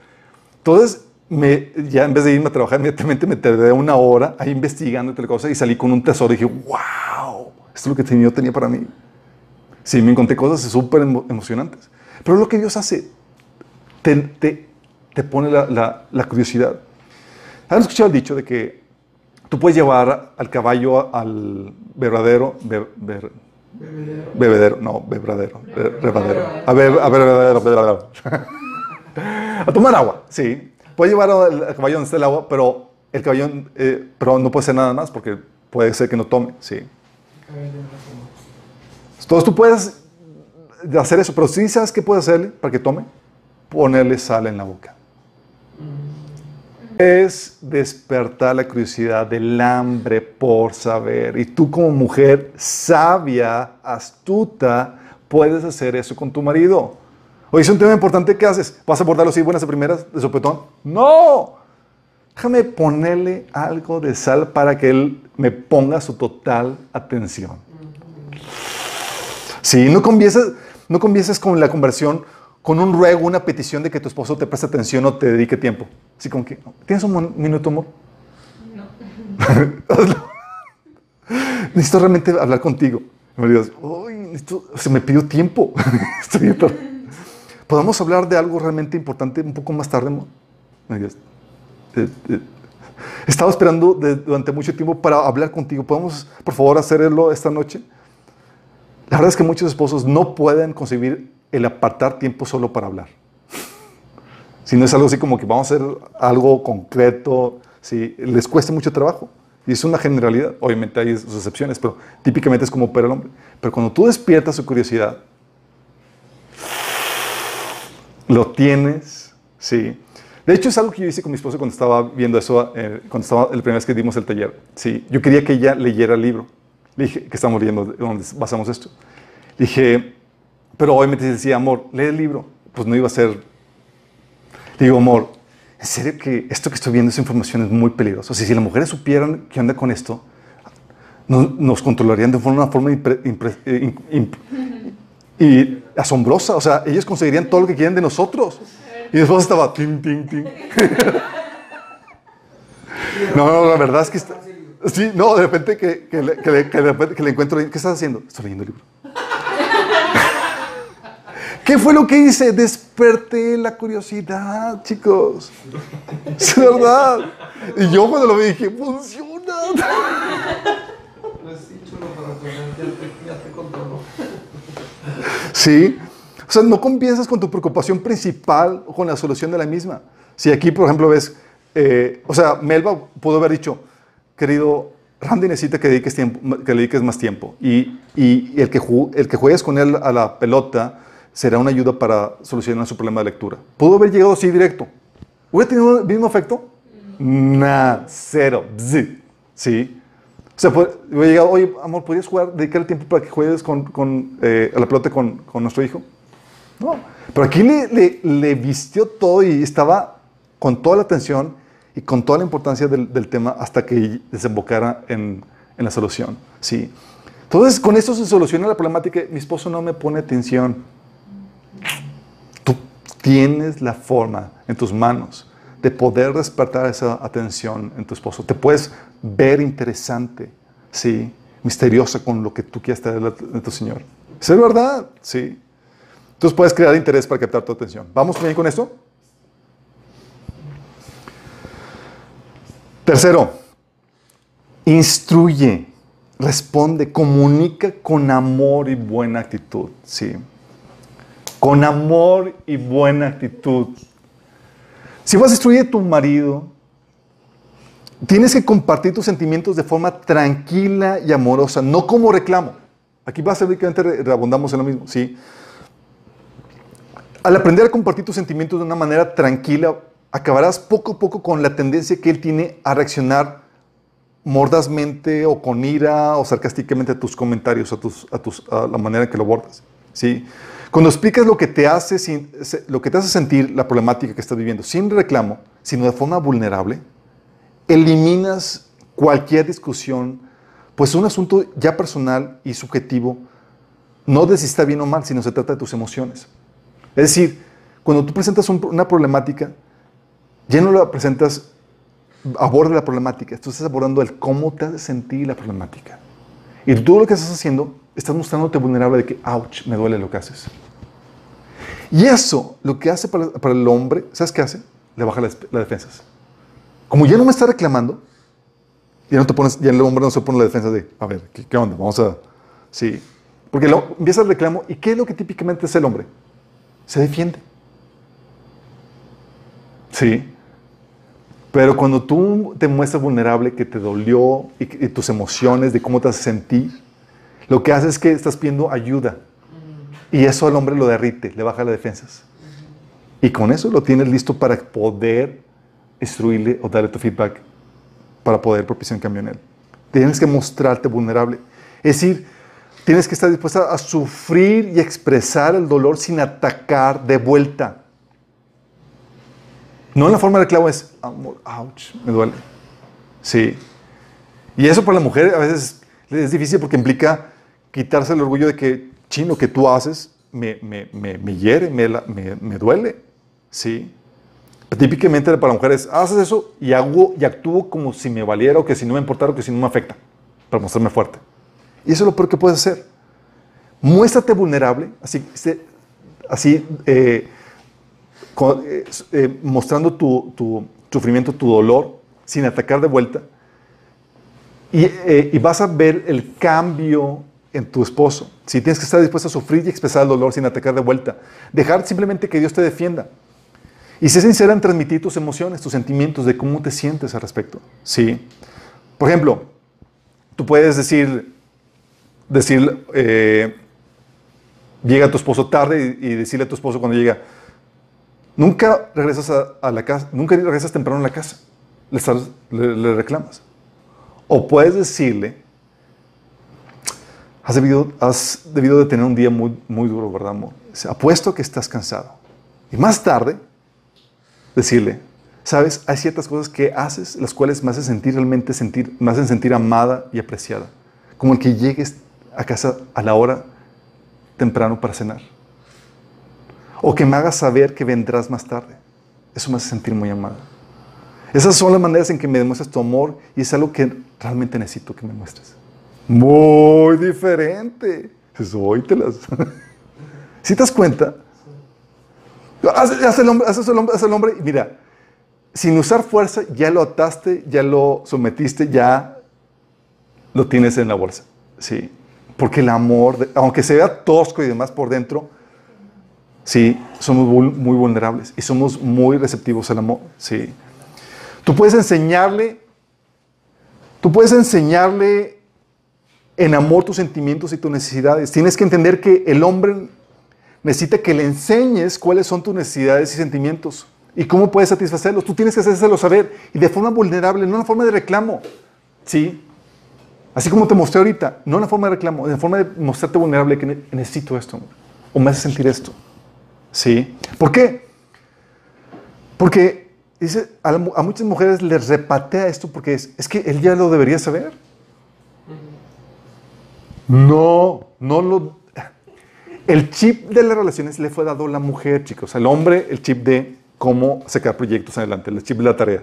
Entonces, me, ya en vez de irme a trabajar inmediatamente, me tardé una hora ahí investigando tal cosa y salí con un tesoro. Y dije, wow, esto es lo que Dios tenía para mí. Sí, me encontré cosas súper emocionantes. Pero lo que Dios hace, te, te, te pone la, la, curiosidad. ¿Han escuchado el dicho de que tú puedes llevar al caballo al verdadero, bebedero, no, bebradero, rebadero, a ver, a ver, a tomar agua, sí. Puedes llevar al está el agua, pero el caballo, eh, pero no puede ser nada más porque puede ser que no tome, sí. Entonces tú puedes hacer eso, pero si sabes qué puedes hacerle para que tome, ponerle sal en la boca. Es despertar la curiosidad del hambre por saber. Y tú como mujer sabia, astuta, puedes hacer eso con tu marido. Oye, es un tema importante, ¿qué haces? ¿Vas a abordarlo así buenas a primeras de sopetón? No. Déjame ponerle algo de sal para que él me ponga su total atención. Sí, no comiences, no con la conversión con un ruego, una petición de que tu esposo te preste atención o te dedique tiempo. Así como que, ¿tienes un minuto, amor? No. necesito realmente hablar contigo. me digas, se me pidió tiempo. ¿Podemos hablar de algo realmente importante un poco más tarde, amor? Me digas, eh, eh, estaba esperando durante mucho tiempo para hablar contigo. ¿Podemos, por favor, hacerlo esta noche? La verdad es que muchos esposos no pueden concebir el apartar tiempo solo para hablar. Si no es algo así como que vamos a hacer algo concreto, si les cuesta mucho trabajo. Y es una generalidad. Obviamente hay sus excepciones, pero típicamente es como opera el hombre. Pero cuando tú despiertas su curiosidad, lo tienes, sí. De hecho, es algo que yo hice con mi esposa cuando estaba viendo eso, eh, cuando estaba la primera vez que dimos el taller. Sí, yo quería que ella leyera el libro. Dije, que estamos leyendo, ¿dónde basamos esto? Dije, pero obviamente decía, amor, lee el libro. Pues no iba a ser. Digo, amor, en serio que esto que estoy viendo, esa información es muy peligrosa. O sea, si las mujeres supieran qué onda con esto, nos controlarían de una forma eh, y asombrosa. O sea, ellos conseguirían todo lo que quieren de nosotros. Y después estaba, ting, ting, ting. no, no, la verdad es que está, Sí, no, de repente que, que, le, que, le, que, que le encuentro, ¿qué estás haciendo? Estoy leyendo el libro. ¿Qué fue lo que hice? Desperté la curiosidad, chicos. Es verdad. Y yo cuando lo vi dije, funciona. Sí. O sea, no comienzas con tu preocupación principal o con la solución de la misma. Si aquí, por ejemplo, ves, eh, o sea, Melba pudo haber dicho, querido, Randy necesita que, dediques tiempo, que le dediques más tiempo. Y, y el, que el que juegues con él a la pelota será una ayuda para solucionar su problema de lectura. Pudo haber llegado así directo. ¿Hubiera tenido el mismo efecto? Nada, cero. Sí. O sea, hubiera llegado, oye, amor, ¿podrías jugar, dedicar el tiempo para que juegues con, con eh, a la pelota con, con, nuestro hijo? No. Pero aquí le, le, le vistió todo y estaba con toda la atención y con toda la importancia del, tema hasta que desembocara en, en, la solución. ¿sí? Entonces, con esto se soluciona la problemática. Mi esposo no me pone atención. Tienes la forma en tus manos de poder despertar esa atención en tu esposo. Te puedes ver interesante, ¿sí? misteriosa con lo que tú quieras tener de tu Señor. ¿Es verdad? Sí. Entonces puedes crear interés para captar tu atención. ¿Vamos bien con esto? Tercero, instruye, responde, comunica con amor y buena actitud. Sí. Con amor y buena actitud. Si vas a instruir a tu marido, Tienes que compartir tus sentimientos de forma tranquila y amorosa, no como reclamo. Aquí básicamente abundamos en lo mismo, ¿sí? Al aprender a compartir tus sentimientos de una manera tranquila, acabarás poco a poco con la tendencia que él tiene a reaccionar mordazmente o con ira o sarcásticamente a tus comentarios, a, tus, a, tus, a la manera en que lo abordas. ¿sí? Cuando explicas lo que, te hace, lo que te hace sentir la problemática que estás viviendo, sin reclamo, sino de forma vulnerable, eliminas cualquier discusión, pues un asunto ya personal y subjetivo, no de si está bien o mal, sino se trata de tus emociones. Es decir, cuando tú presentas una problemática, ya no la presentas, aborda la problemática, tú estás abordando el cómo te hace sentir la problemática. Y todo lo que estás haciendo, estás mostrándote vulnerable de que, ouch, me duele lo que haces. Y eso, lo que hace para, el hombre, ¿sabes qué hace? Le baja las, defensas. Como ya no me está reclamando, ya, no te pones, ya el hombre no se pone la defensa de, a ver, ¿qué, onda? Vamos a... Sí. Porque empieza el reclamo, ¿y qué es lo que típicamente es el hombre? Se defiende. Sí. Pero cuando tú te muestras vulnerable, que te dolió y, tus emociones, de cómo te hace sentir, lo que hace es que estás pidiendo ayuda. Y eso al hombre lo derrite, le baja las defensas. Y con eso lo tienes listo para poder instruirle o darle tu feedback para poder propiciar un cambio en él. Tienes que mostrarte vulnerable. Es decir, tienes que estar dispuesta a sufrir y expresar el dolor sin atacar de vuelta. No en la forma de clavo es, amor, ouch, me duele. Sí. Y eso para la mujer a veces es difícil porque implica quitarse el orgullo de que, chino, que tú haces me, me, me, hiere, me, me, duele. Sí. típicamente para la mujer es, haces eso y, hago, y actúo como si me valiera o que si no me importara o que si no me afecta, para mostrarme fuerte. Y eso es lo peor que puedes hacer. Muéstrate vulnerable, así, así eh, eh, eh, mostrando tu, sufrimiento, tu dolor, sin atacar de vuelta. Eh, y, vas a ver el cambio en tu esposo. Si tienes que estar dispuesto a sufrir y expresar el dolor sin atacar de vuelta. Dejar simplemente que Dios te defienda. Y ser sincera en transmitir tus emociones, tus sentimientos, de cómo te sientes al respecto. ¿Sí? Por ejemplo, tú puedes decir, decir llega tu esposo tarde y decirle a tu esposo cuando llega, Nunca regresas a, la casa, nunca regresas temprano a la casa. Le, reclamas. O puedes decirle, has debido, has debido de tener un día muy, muy duro, ¿verdad, amor? Apuesto que estás cansado. Y más tarde, decirle, sabes, hay ciertas cosas que haces, las cuales me hacen sentir realmente sentir, me hacen sentir amada y apreciada. Como el que llegues a casa a la hora temprano para cenar o que me hagas saber que vendrás más tarde. Eso me hace sentir muy amado. Esas son las maneras en que me demuestras tu amor y es algo que realmente necesito que me muestres. Muy diferente. Eso, ¿Sí te das cuenta? Haz, el hombre, haz el hombre, haz el hombre mira, sin usar fuerza, ya lo ataste, ya lo sometiste, ya lo tienes en la bolsa. Sí. Porque el amor, aunque se vea tosco y demás por dentro, Sí, somos muy vulnerables y somos muy receptivos al amor. Sí. Tú puedes enseñarle, tú puedes enseñarle en amor tus sentimientos y tus necesidades. Tienes que entender que el hombre necesita que le enseñes cuáles son tus necesidades y sentimientos y cómo puedes satisfacerlos. Tú tienes que hacérselo saber y de forma vulnerable, no en forma de reclamo. Sí. Así como te mostré ahorita, no en forma de reclamo, en forma de mostrarte vulnerable que necesito esto o me hace sentir esto. ¿Sí? ¿Por qué? Porque dice, a, muchas mujeres les repatea esto porque es, es que él ya lo debería saber. No, no lo... El chip de las relaciones le fue dado a la mujer, chicos. Al hombre, el chip de cómo sacar proyectos adelante, el chip de la tarea.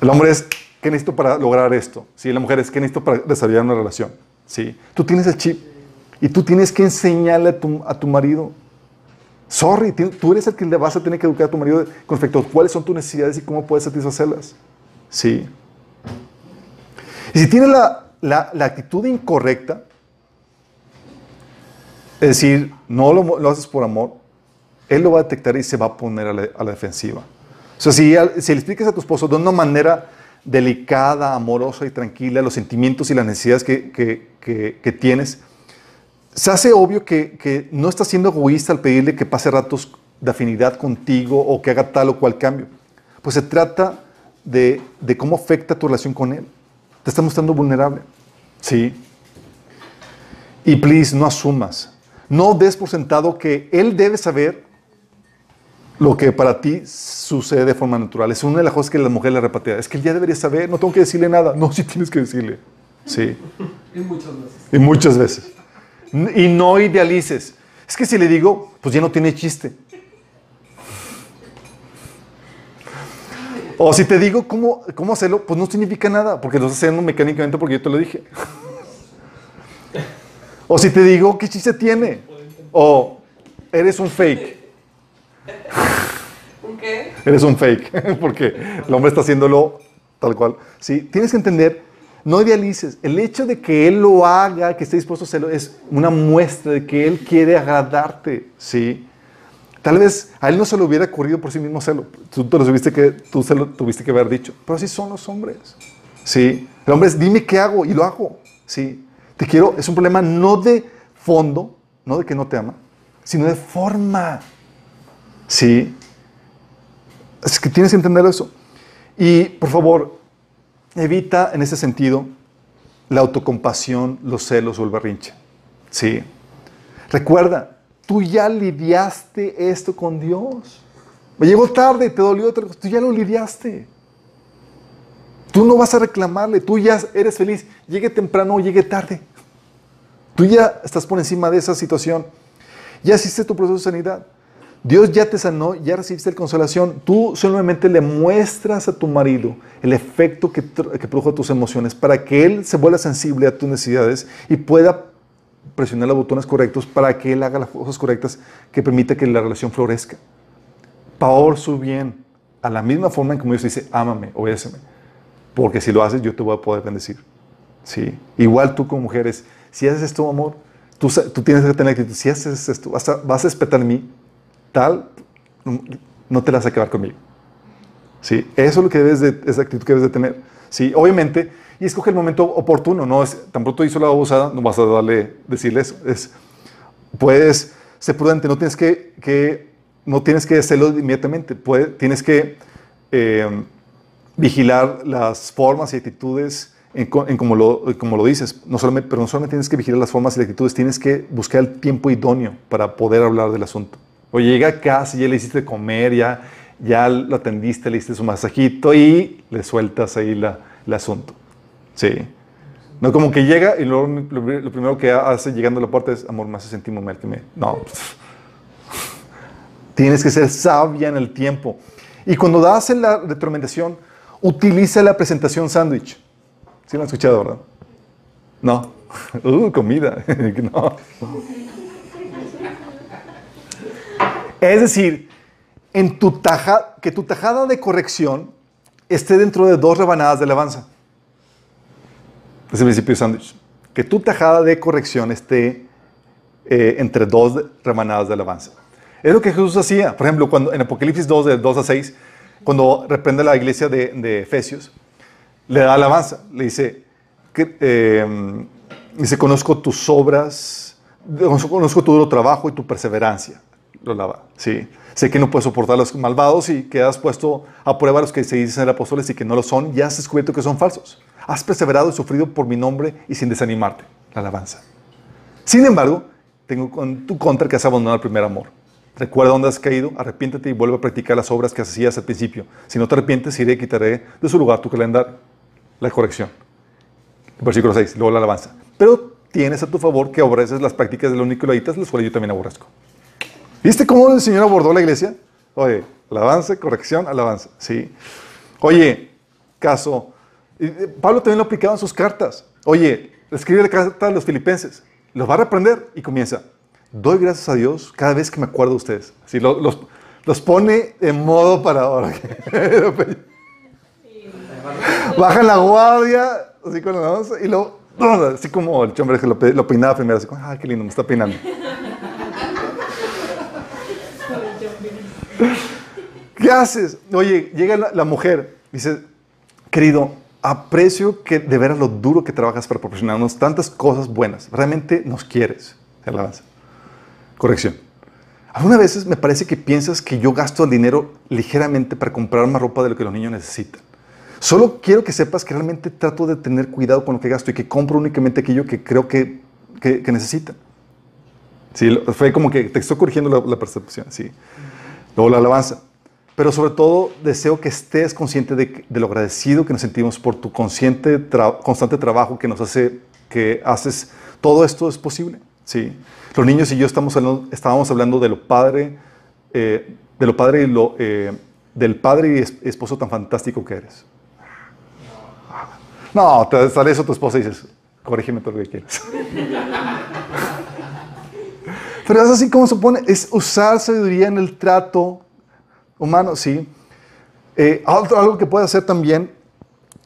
El hombre es, ¿qué necesito para lograr esto? Sí, la mujer es, ¿qué necesito para desarrollar una relación? Sí, tú tienes el chip. Y tú tienes que enseñarle a tu, marido. Sorry, tú eres el que le vas a tener que educar a tu marido con respecto a cuáles son tus necesidades y cómo puedes satisfacerlas. Sí. Y si tienes la, actitud incorrecta, es decir, no lo, haces por amor, él lo va a detectar y se va a poner a la, defensiva. O sea, si, si le explicas a tu esposo de una manera delicada, amorosa y tranquila los sentimientos y las necesidades que, que, que, tienes, se hace obvio que, que, no estás siendo egoísta al pedirle que pase ratos de afinidad contigo o que haga tal o cual cambio. Pues se trata de, de cómo afecta tu relación con él. Te está mostrando vulnerable. Sí. Y please, no asumas. No des por sentado que él debe saber lo que para ti sucede de forma natural. Es una de las cosas que la mujer le repatea. Es que él ya debería saber, no tengo que decirle nada. No, sí tienes que decirle. Sí. Y muchas veces. Y muchas veces. Y no idealices. Es que si le digo, pues ya no tiene chiste. O si te digo cómo, cómo hacerlo, pues no significa nada, porque lo estás haciendo mecánicamente porque yo te lo dije. O si te digo, ¿qué chiste tiene? O eres un fake. ¿Un qué? Eres un fake, porque el hombre está haciéndolo tal cual. Sí, tienes que entender, no idealices. El hecho de que él lo haga, que esté dispuesto a hacerlo, es una muestra de que él quiere agradarte. Sí. Tal vez a él no se le hubiera ocurrido por sí mismo hacerlo. Tú, te lo tuviste que, tú se lo tuviste que haber dicho. Pero así son los hombres. Sí. El hombre es, dime qué hago y lo hago. Sí. Te quiero, es un problema no de fondo, no de que no te ama, sino de forma. Sí. Es que tienes que entender eso. Y por favor, evita en ese sentido la autocompasión, los celos o el berrinche. Sí. Recuerda, tú ya lidiaste esto con Dios. Me llegó tarde, te dolió otra cosa, tú ya lo lidiaste. Tú no vas a reclamarle, tú ya eres feliz, llegue temprano o llegue tarde. Tú ya estás por encima de esa situación. Ya hiciste tu proceso de sanidad. Dios ya te sanó, ya recibiste la consolación. Tú solamente le muestras a tu marido el efecto que, que produjo tus emociones para que él se vuelva sensible a tus necesidades y pueda presionar los botones correctos para que él haga las cosas correctas que permita que la relación florezca. Por su bien, a la misma forma en como Dios dice, ámame, obedéceme. Porque si lo haces, yo te voy a poder bendecir. ¿Sí? Igual tú como mujeres, si haces esto, amor, tú, tú tienes que tener actitud. Si haces esto, vas a, vas a respetar a mí, tal, no te la vas a quedar conmigo. ¿Sí? Eso es lo que debes de, esa actitud que debes de tener. ¿Sí? Obviamente, y escoge el momento oportuno, no es, tan pronto hizo la abusada, no vas a darle, decirle eso. Es, puedes ser prudente, no tienes que, que no tienes que hacerlo inmediatamente, puede, tienes que eh, vigilar las formas y actitudes en como, lo, como lo dices, no solamente, pero no solamente tienes que vigilar las formas y actitudes, tienes que buscar el tiempo idóneo para poder hablar del asunto. Oye, llega a casa, ya le hiciste comer, ya, ya lo atendiste, le hiciste su masajito y le sueltas ahí la, el asunto. Sí. No como que llega y lo, lo, primero que hace llegando a la puerta es, amor, me hace sentir mal que me... No. Tienes que ser sabia en el tiempo. Y cuando das la retroalimentación, utiliza la presentación sándwich. ¿Sí lo han escuchado, verdad? No. Uh, comida. no. Es decir, que tu tajada de corrección esté dentro de dos rebanadas de alabanza. Es el principio sándwich. Que tu tajada de corrección esté eh, entre dos rebanadas de alabanza. Es lo que Jesús hacía. Por ejemplo, cuando en Apocalipsis 2, de 2 a 6, cuando reprende la iglesia de, de Efesios, le da alabanza. Le dice, que, eh, dice, conozco tus obras, conozco tu duro trabajo y tu perseverancia lo lava. Sí. Sé que no puedes soportar los malvados y que has puesto a prueba a los que se dicen ser apóstoles y que no lo son, ya has descubierto que son falsos. Has perseverado y sufrido por mi nombre y sin desanimarte. La alabanza. Sin embargo, tengo con tu contra que has abandonado el primer amor. Recuerda dónde has caído, arrepiéntete y vuelve a practicar las obras que hacías al principio. Si no te arrepientes, iré y quitaré de su lugar tu calendario. La corrección. Versículo 6, luego la alabanza. Pero tienes a tu favor que aborreces las prácticas de los nicolaitas, las cuales yo también aborrezco. ¿Viste cómo el Señor abordó la iglesia? Oye, alabanza, corrección, alabanza. Sí. Oye, caso. Pablo también lo aplicaba en sus cartas. Oye, escribe la carta a los filipenses. Los va a reprender y comienza. Doy gracias a Dios cada vez que me acuerdo de ustedes. Así los, los, pone en modo para ahora. Bajan la guardia, así con la alabanza, y luego, así como el hombre que lo, lo primero, así como, ah, qué lindo, me está peinando. Haces? Oye, llega la, la mujer, dice, querido, aprecio que de veras lo duro que trabajas para proporcionarnos tantas cosas buenas. Realmente nos quieres. Alabanza. Corrección. Algunas veces me parece que piensas que yo gasto el dinero ligeramente para comprar más ropa de lo que los niños necesitan. Solo quiero que sepas que realmente trato de tener cuidado con lo que gasto y que compro únicamente aquello que creo que, que, que necesitan. Sí, fue como que te estoy corrigiendo la, la percepción, sí. Luego la alabanza. Pero sobre todo deseo que estés consciente de, de lo agradecido que nos sentimos por tu consciente tra constante trabajo que nos hace, que haces, todo esto es posible. Sí. Los niños y yo estamos hablando, estábamos hablando de lo padre, eh, de lo padre y lo, eh, del padre y esposo tan fantástico que eres. No, te sale eso tu esposa y dices, corrígeme todo lo que quieras. Pero es así como se supone, es usar sabiduría en el trato humano, sí. Eh, algo que puedes hacer también,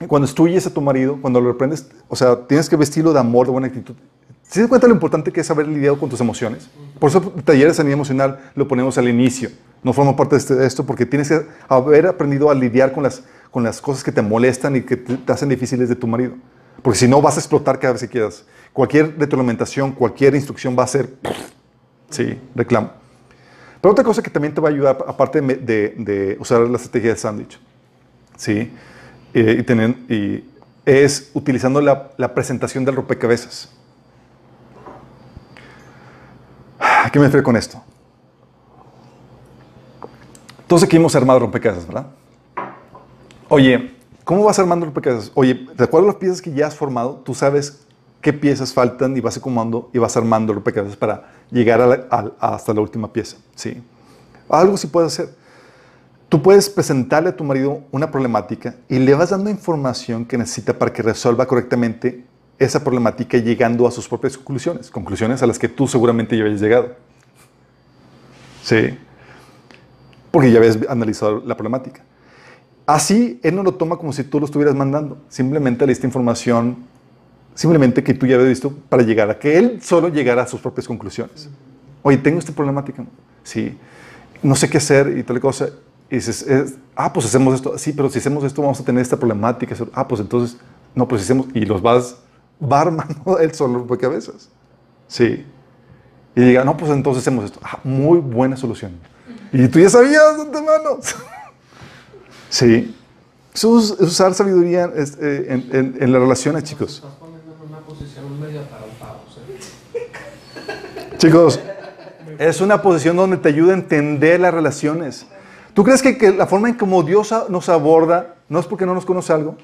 cuando instruyes a tu marido, cuando lo reprendes, o sea, tienes que vestirlo de amor, de buena actitud. ¿Se das cuenta lo importante que es haber lidiado con tus emociones? Por eso talleres de sanidad emocional lo ponemos al inicio. No forma parte de, este, de, esto porque tienes que haber aprendido a lidiar con las, con las cosas que te molestan y que te, te hacen difíciles de tu marido. Porque si no, vas a explotar cada vez que quieras. Cualquier retroalimentación, cualquier instrucción va a ser, sí, reclamo. Pero otra cosa que también te va a ayudar, aparte de, de, de usar la estrategia de sándwich, ¿sí? Eh, y tener, y es utilizando la, la presentación del rompecabezas. ¿A qué me refiero con esto? Todos aquí hemos armado rompecabezas, ¿verdad? Oye, ¿cómo vas armando rompecabezas? Oye, de acuerdo a las piezas que ya has formado, tú sabes qué piezas faltan y vas acomodando y vas armando rompecabezas para llegar hasta la última pieza. ¿sí? Algo sí puedes hacer. Tú puedes presentarle a tu marido una problemática y le vas dando información que necesita para que resuelva correctamente esa problemática llegando a sus propias conclusiones, conclusiones a las que tú seguramente ya habías llegado. Sí, porque ya habías analizado la problemática. Así, él no lo toma como si tú lo estuvieras mandando, simplemente le diste información, simplemente que tú ya habías visto para llegar a que él solo llegara a sus propias conclusiones. Oye, tengo esta problemática, sí, no sé qué hacer y tal cosa. Y dices, es, ah, pues hacemos esto, sí, pero si hacemos esto vamos a tener esta problemática. Ah, pues entonces, no, pues hacemos, y los vas va armando él solo rompecabezas. Sí. Y diga, no, pues entonces hacemos esto. Ah, muy buena solución. Y tú ya sabías de antemano. sí. Es usar sabiduría es, eh, en, en, en, las relaciones, chicos. Chicos, es una posición donde te ayuda a entender las relaciones. ¿Tú crees que, la forma en como Dios nos aborda no es porque no nos conoce algo?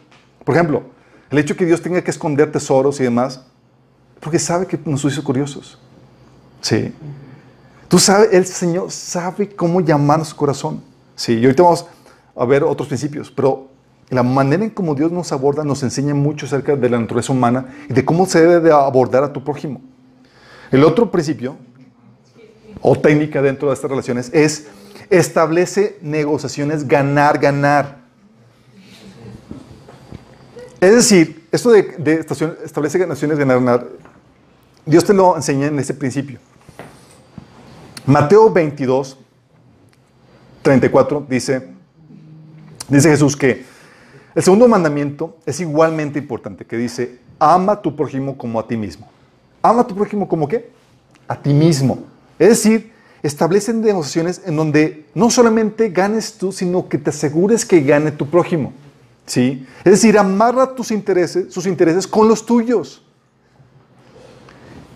Por ejemplo, el hecho de que Dios tenga que esconder tesoros y demás, porque sabe que nos hizo curiosos. Sí. Tú sabes, el Señor sabe cómo llamar a su corazón. Sí, y ahorita vamos a ver otros principios, pero la manera en cómo Dios nos aborda nos enseña mucho acerca de la naturaleza humana y de cómo se debe de abordar a tu prójimo. El otro principio o técnica dentro de estas relaciones es establece negociaciones ganar, ganar. Es decir, esto de, de estación, de ganar, Dios te lo enseña en ese principio. Mateo 22, 34 dice, dice Jesús que el segundo mandamiento es igualmente importante, que dice, ama a tu prójimo como a ti mismo. Ama a tu prójimo como qué? A ti mismo. Es decir, establecen negociaciones en donde no solamente ganes tú, sino que te asegures que gane tu prójimo. ¿Sí? Es decir, amarra tus intereses, sus intereses con los tuyos.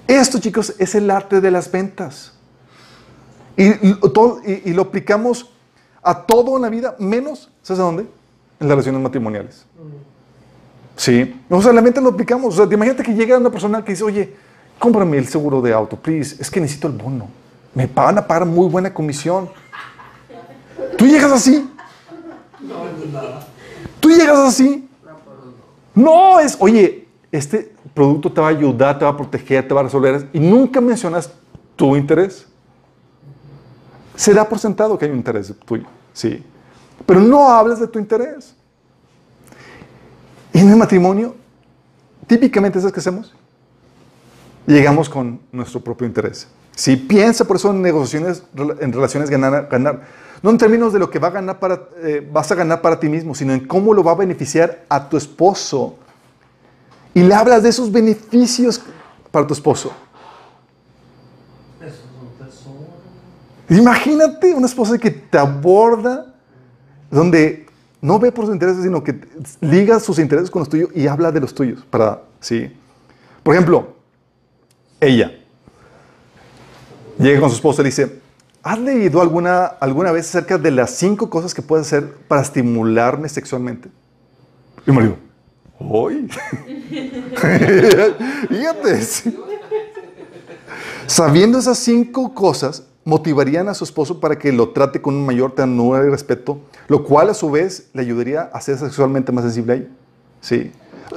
Esto, chicos, es el arte de las ventas. Y, todo, y, y lo aplicamos a todo en la vida, menos, ¿sabes a dónde? En las relaciones matrimoniales. Sí. O sea, la venta lo aplicamos. O sea, imagínate que llega una persona que dice, oye, cómprame el seguro de auto, please. Es que necesito el bono. Me van a pagar muy buena comisión. Tú llegas así. Tú llegas así. No, es, oye, este producto te va a ayudar, te va a proteger, te va a resolver. Y nunca mencionas tu interés. Se da por sentado que hay un interés tuyo, sí. Pero no hablas de tu interés. Y en el matrimonio, típicamente, ¿sabes qué hacemos? Llegamos con nuestro propio interés. Si piensa por eso en negociaciones, en relaciones ganar, ganar. No en términos de lo que va a ganar para, eh, vas a ganar para ti mismo, sino en cómo lo va a beneficiar a tu esposo. Y le hablas de esos beneficios para tu esposo. Imagínate una esposa que te aborda, donde no ve por sus intereses, sino que liga sus intereses con los tuyos y habla de los tuyos. Para, ¿sí? Por ejemplo, ella llega con su esposo y dice, ¿has leído alguna, alguna vez acerca de las cinco cosas que puedes hacer para estimularme sexualmente? Y el marido, ¡Hoy! Fíjate. Sabiendo esas cinco cosas, motivarían a su esposo para que lo trate con mayor ternura y respeto, lo cual a su vez le ayudaría a ser sexualmente más sensible a ella. Sí.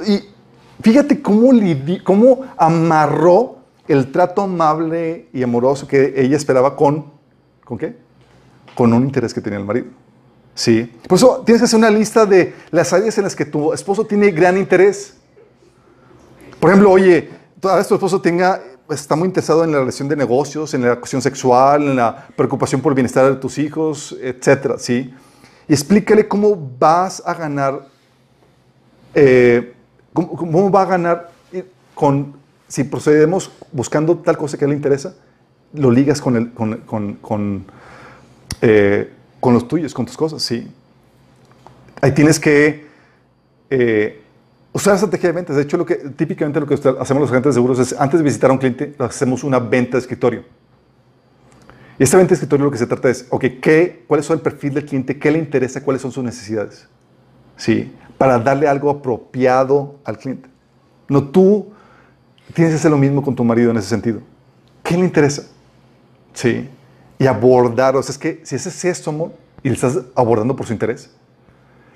Y fíjate cómo, cómo amarró el trato amable y amoroso que ella esperaba con, ¿con qué? Con un interés que tenía el marido. Sí. Por eso tienes que hacer una lista de las áreas en las que tu esposo tiene gran interés. Por ejemplo, oye, tal vez tu esposo tenga, está muy interesado en la relación de negocios, en la cuestión sexual, en la preocupación por el bienestar de tus hijos, etcétera, ¿sí? Y explícale cómo vas a ganar, eh, cómo, cómo va a ganar eh, con, si procedemos buscando tal cosa que le interesa, lo ligas eh, con los tuyos, con tus cosas, sí. Ahí tienes que eh, usar estrategia de ventas. De hecho, lo que, típicamente lo que hacemos los agentes de seguros es, antes de visitar a un cliente, hacemos una venta de escritorio. Y esta venta de escritorio lo que se trata es, ok, ¿qué, ¿cuál es el perfil del cliente? ¿Qué le interesa? ¿Cuáles son sus necesidades? Sí, para darle algo apropiado al cliente. No tú tienes que hacer lo mismo con tu marido en ese sentido. ¿Qué le interesa? Sí. Y abordar, es que si ese es esto, amor, y le estás abordando por su interés,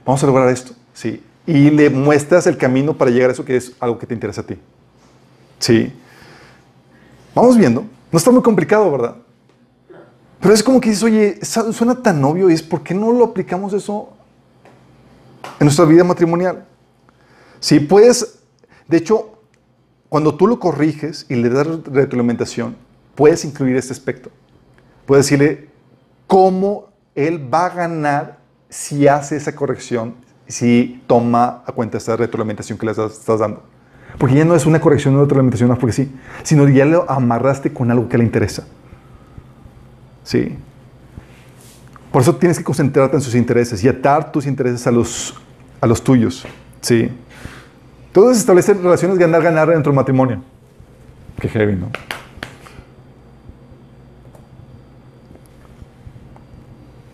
vamos a lograr esto, sí. Y le muestras el camino para llegar a eso que es algo que te interesa a ti. Sí. Vamos viendo. No está muy complicado, ¿verdad? Pero es como que dices, oye, suena tan obvio y es, ¿por qué no lo aplicamos eso en nuestra vida matrimonial? Sí, puedes, de hecho, cuando tú lo corriges y le das retroalimentación, puedes incluir este aspecto. Puedes decirle cómo él va a ganar si hace esa corrección, si toma a cuenta esta retroalimentación que le estás, dando. Porque ya no es una corrección o retroalimentación, porque sí, sino ya lo amarraste con algo que le interesa. Sí. Por eso tienes que concentrarte en sus intereses y atar tus intereses a los, a los tuyos. Sí. Todo es establecer relaciones ganar-ganar dentro del matrimonio. Qué heavy, ¿no?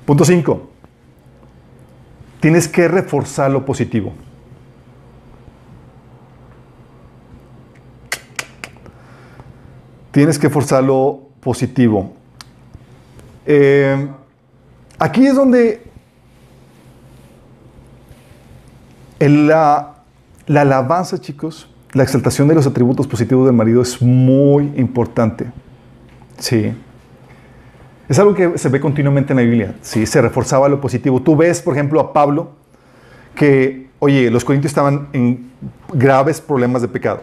Punto 5. Tienes que reforzar lo positivo. Tienes que forzar lo positivo. Eh, aquí es donde en la, la alabanza, chicos, la exaltación de los atributos positivos del marido es muy importante. Sí. Es algo que se ve continuamente en la Biblia. Sí, se reforzaba lo positivo. Tú ves, por ejemplo, a Pablo, que, oye, los corintios estaban en graves problemas de pecado.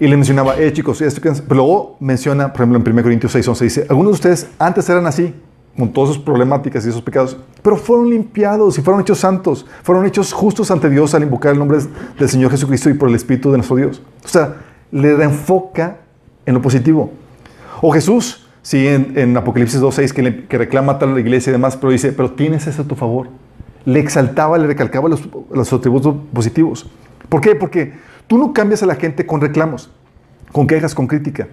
Y le mencionaba, eh, chicos, esto luego menciona, por ejemplo, en 1 Corintios 6, 11, dice, algunos de ustedes antes eran así, con todas sus problemáticas y esos pecados, pero fueron limpiados y fueron hechos santos, fueron hechos justos ante Dios al invocar el nombre del Señor Jesucristo y por el Espíritu de nuestro Dios. O sea, le reenfoca en lo positivo. O Jesús, sí, en, en Apocalipsis 2.6, que, que reclama tal la iglesia y demás, pero dice, pero tienes eso a tu favor. Le exaltaba, le recalcaba los, los atributos positivos. ¿Por qué? Porque tú no cambias a la gente con reclamos, con quejas, con crítica.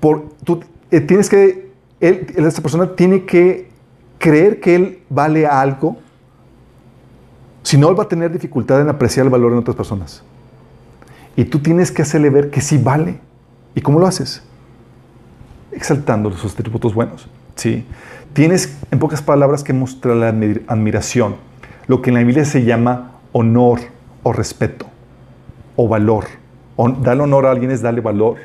Por, tú eh, tienes que, él, esta persona tiene que creer que él vale algo, si no, él va a tener dificultad en apreciar el valor en otras personas. Y tú tienes que hacerle ver que sí vale. ¿Y cómo lo haces? Exaltando sus atributos buenos. ¿sí? Tienes, en pocas palabras, que mostrar la admir- admiración, lo que en la Biblia se llama honor o respeto o valor. Hon- darle honor a alguien es darle valor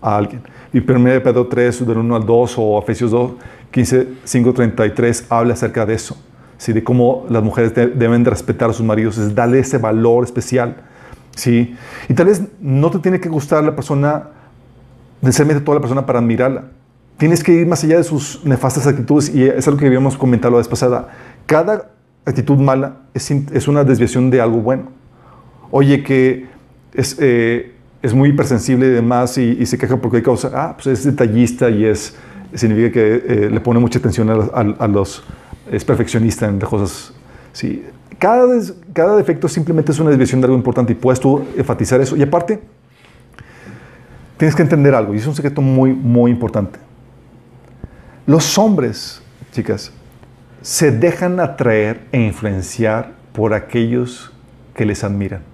a alguien. Y 1 Pedro 3, del 1 al 2, o Efesios 2, 15, 5, 33, habla acerca de eso. ¿sí? De cómo las mujeres de- deben de respetar a sus maridos, es darle ese valor especial. ¿sí? Y tal vez no te tiene que gustar la persona, necesariamente toda la persona para admirarla. tienes que ir más allá de sus nefastas actitudes y es algo que habíamos comentado la vez pasada. Cada actitud mala es, es una desviación de algo bueno. Oye, que es, eh, es muy hipersensible y demás y, se queja porque hay causa. Ah, pues es detallista y es, significa que eh, le pone mucha atención a, los- es perfeccionista en las cosas. Sí. Cada, cada defecto simplemente es una desviación de algo importante y puedes tú enfatizar eso. Y aparte, tienes que entender algo, y es un secreto muy, muy importante. Los hombres, chicas, se dejan atraer e influenciar por aquellos que les admiran.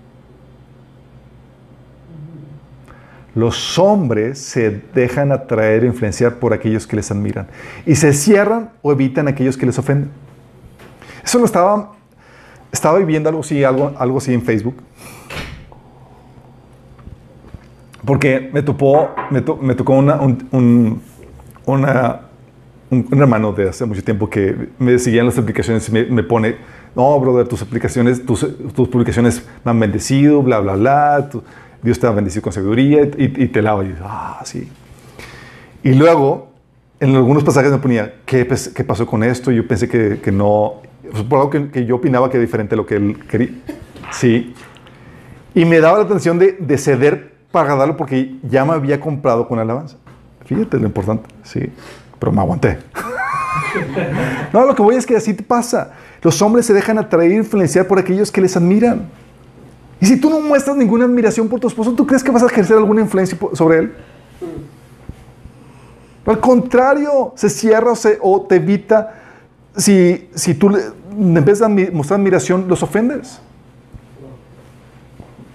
Los hombres se dejan atraer e influenciar por aquellos que les admiran y se cierran o evitan aquellos que les ofenden. Eso lo estaba, estaba viviendo algo así, algo, algo así en Facebook. Porque me, topó, me, to- me tocó una, un, un- una- un- un hermano de hace mucho tiempo que me seguía en las aplicaciones y me, me pone, no, brother, tus aplicaciones, tus, tus publicaciones me han bendecido, bla, bla, bla, tu- Dios te ha bendecido con sabiduría y, te lavo. Y ah, sí. Y luego, en algunos pasajes me ponía, ¿qué, qué pasó con esto? Yo pensé que, no, pues, por algo que, yo opinaba que era diferente a lo que él quería. Sí. Y me daba la atención de, de ceder para darlo porque ya me había comprado con alabanza. Fíjate lo importante, sí. Pero me aguanté. no, lo que voy es que así te pasa. Los hombres se dejan atraer influenciar por aquellos que les admiran. Y si tú no muestras ninguna admiración por tu esposo, ¿tú crees que vas a ejercer alguna influencia sobre él? Al contrario, se cierra o, se- o te evita. Si, si tú le- en vez de admi- mostrar admiración, los ofendes.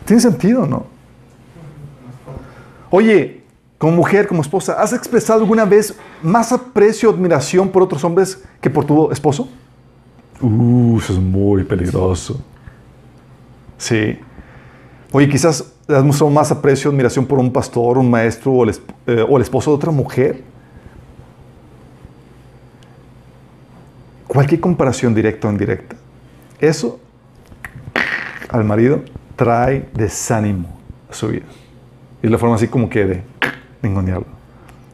Tiene sentido, ¿no? Oye, como mujer, como esposa, ¿has expresado alguna vez más aprecio o admiración por otros hombres que por tu esposo? Uh, eso es muy peligroso. Sí. Oye, quizás has mostrado más aprecio admiración por un pastor, un maestro o el, esp- eh, o el esposo de otra mujer. Cualquier comparación directa o indirecta. Eso al marido trae desánimo a su vida. Y la forma así como que de ningunearlo.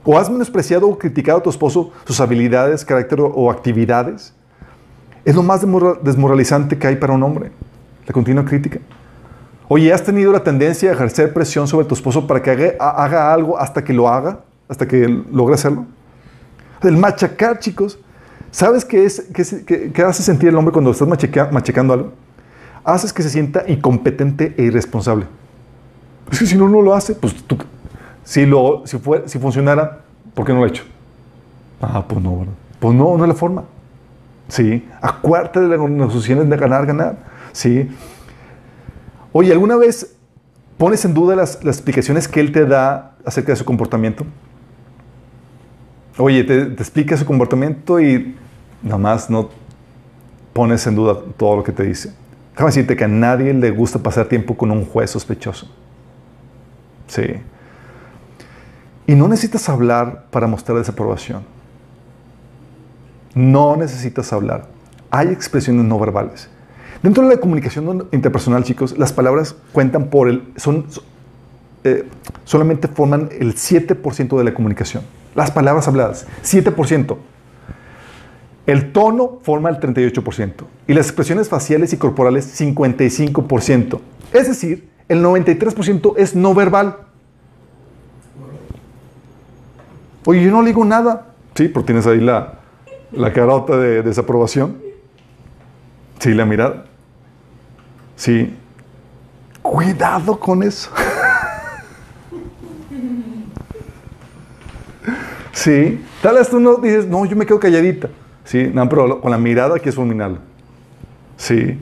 O has menospreciado o criticado a tu esposo sus habilidades, carácter o- actividades. Es lo más desmoralizante que hay para un hombre, la continua crítica. Oye, ¿has tenido la tendencia a ejercer presión sobre tu esposo para que haga, ha- haga algo hasta que lo haga? ¿Hasta que logre hacerlo? El machacar, chicos. ¿Sabes qué, es, qué, es- qué- qué hace sentir el hombre cuando estás machaca- machacando algo? Haces que se sienta incompetente e irresponsable. Es que si no, no lo hace, pues tú, si, lo, si, fue, si funcionara, ¿por qué no lo ha hecho? Ah, pues no, ¿verdad? Pues no, no es la forma. Sí, acuérdate de las negociaciones de ganar, ganar. Sí. Oye, ¿alguna vez pones en duda las, explicaciones que él te da acerca de su comportamiento? Oye, te, te explica su comportamiento y nada más no pones en duda todo lo que te dice. Déjame decirte que a nadie le gusta pasar tiempo con un juez sospechoso. Sí. Y no necesitas hablar para mostrar desaprobación. No necesitas hablar. Hay expresiones no verbales. Dentro de la comunicación interpersonal, chicos, las palabras cuentan por el. Son, eh, solamente forman el 7% de la comunicación. Las palabras habladas, 7%. El tono forma el 38% y las expresiones faciales y corporales 55%. Es decir, el 93% es no verbal. Oye, yo no le digo nada. Sí, pero tienes ahí la, la carota de desaprobación. Sí, la mirada. Sí. Cuidado con eso. Sí. Tal vez tú no dices, no, yo me quedo calladita. Sí, no, pero con la mirada que fulminarlo. Sí.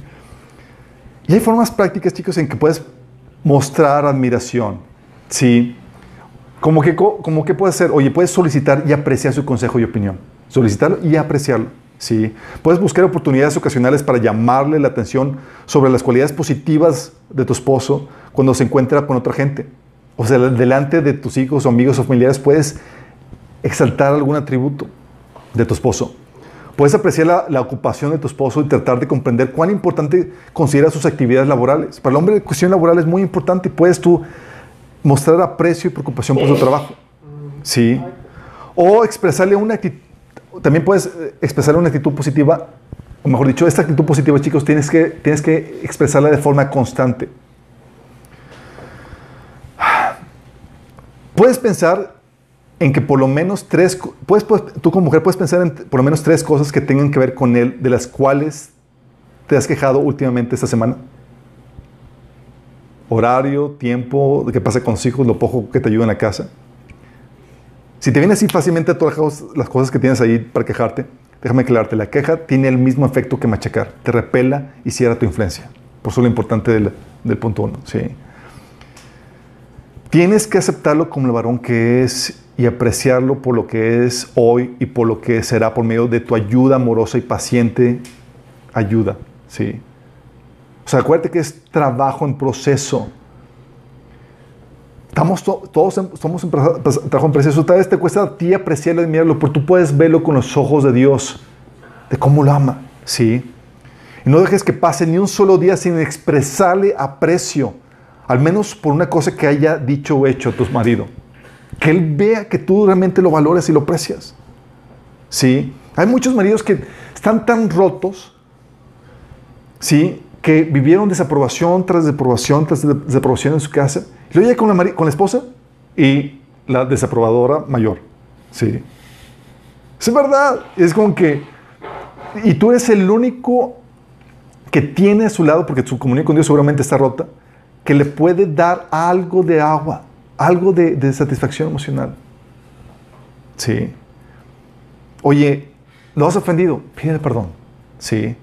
Y hay formas prácticas, chicos, en que puedes mostrar admiración. Sí. Como que, co- como que puedes hacer, oye, puedes solicitar y apreciar su consejo y opinión. Solicitarlo y apreciarlo. Sí. Puedes buscar oportunidades ocasionales para llamarle la atención sobre las cualidades positivas de tu esposo cuando se encuentra con otra gente. O sea, delante de tus hijos amigos o familiares puedes exaltar algún atributo de tu esposo. Puedes apreciar la, la ocupación de tu esposo y tratar de comprender cuán importante considera sus actividades laborales. Para el hombre, la cuestión laboral es muy importante y puedes tú mostrar aprecio y preocupación por su trabajo. Sí. O expresarle una actitud, también puedes eh, expresarle una actitud positiva, o mejor dicho, esta actitud positiva, chicos, tienes que, tienes que expresarla de forma constante. Puedes pensar en que por lo menos tres, puedes, tú como mujer puedes pensar en por lo menos tres cosas que tengan que ver con él, de las cuales te has quejado últimamente esta semana. Horario, tiempo, qué pasa con hijos, lo poco que te ayuda en la casa. Si te viene así fácilmente todas las cosas- que tienes ahí para quejarte, déjame aclararte, la queja tiene el mismo efecto que machacar, te repela y cierra tu influencia. Por eso lo importante del, del punto uno, ¿sí? Tienes que aceptarlo como el varón que es y apreciarlo por lo que es hoy y por lo que será por medio de tu ayuda amorosa y paciente ayuda, ¿sí? O sea, acuérdate que es trabajo en proceso. Estamos to- todos en- somos en trabajo en proceso. Tal vez te cuesta a ti apreciarlo y mirarlo, pero tú puedes verlo con los ojos de Dios, de cómo lo ama, ¿sí? Y no dejes que pase ni un solo día sin expresarle aprecio, al menos por una cosa que haya dicho o hecho tu marido. Que él vea que tú realmente lo valores y lo aprecias. ¿Sí? Hay muchos maridos que están tan rotos, ¿sí? Que vivieron desaprobación tras desaprobación tras desaprobación en su casa. Y luego llega con la, con la esposa y la desaprobadora mayor. ¿Sí? Es verdad. Es como que... Y tú eres el único que tiene a su lado, porque su comunión con Dios seguramente está rota, que le puede dar algo de agua, algo de, de satisfacción emocional. Sí. Oye, lo has ofendido, pídele perdón. Sí.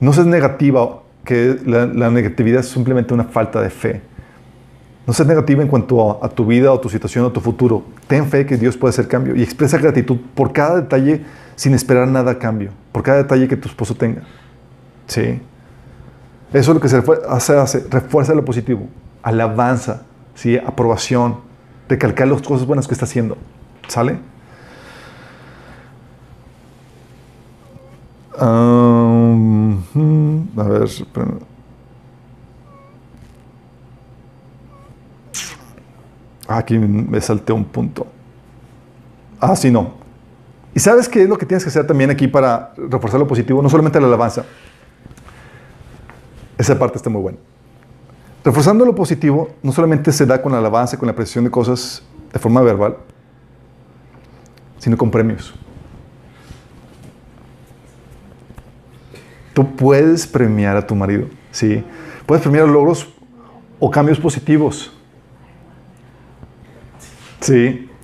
No seas negativa, que la, negatividad es simplemente una falta de fe. No seas negativa en cuanto a, tu vida o tu situación o tu futuro. Ten fe que Dios puede hacer cambio y expresa gratitud por cada detalle sin esperar nada a cambio, por cada detalle que tu esposo tenga. Sí. Eso es lo que se hace, hace, refuerza lo positivo, alabanza, ¿sí? aprobación, recalcar las cosas buenas que está haciendo. ¿Sale? Um, a ver. Ah, Aquí me salté un punto. Ah, sí, no. ¿Y sabes qué es lo que tienes que hacer también aquí para reforzar lo positivo? No solamente la alabanza. Esa parte está muy buena. Reforzando lo positivo, no solamente se da con la alabanza, con la apreciación de cosas de forma verbal, sino con premios. Tú puedes premiar a tu marido, ¿sí? Puedes premiar logros o cambios positivos. Sí.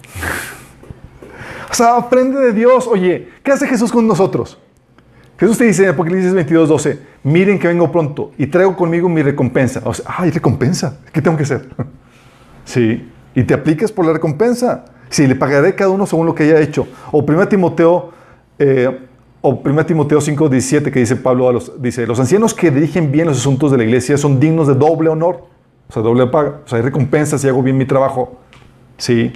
O sea, aprende de Dios. Oye, ¿qué hace Jesús con nosotros? Jesús te dice en Apocalipsis 22, 12, miren que vengo pronto y traigo conmigo mi recompensa. O sea, ay, recompensa. ¿Qué tengo que hacer? Sí. Y te apliques por la recompensa. Sí, le pagaré cada uno según lo que haya hecho. O 1 Timoteo, eh, o 1 Timoteo 5, 17, que dice Pablo a los, dice, los ancianos que dirigen bien los asuntos de la iglesia son dignos de doble honor. O sea, doble paga. O sea, hay recompensas si hago bien mi trabajo. Sí.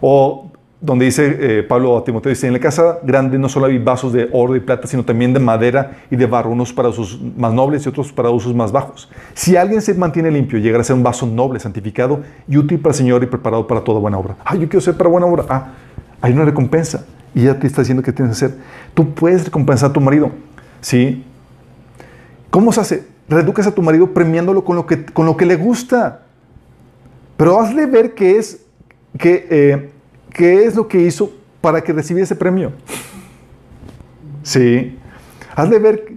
O donde dice eh, Pablo a Timoteo, dice, en la casa grande no solo hay vasos de oro y plata, sino también de madera y de barro, unos para usos más nobles y otros para usos más bajos. Si alguien se mantiene limpio, llegará a ser un vaso noble, santificado y útil para el Señor y preparado para toda buena obra. Ah, yo quiero ser para buena obra. Ah, hay una recompensa. Y ya te está diciendo que tienes que hacer. Tú puedes recompensar a tu marido. ¿Sí? ¿Cómo se hace? Reeducas a tu marido premiándolo con lo que, con lo que le gusta. Pero hazle ver que es, que, eh, qué es lo que hizo para que recibiera ese premio. Sí. Hazle ver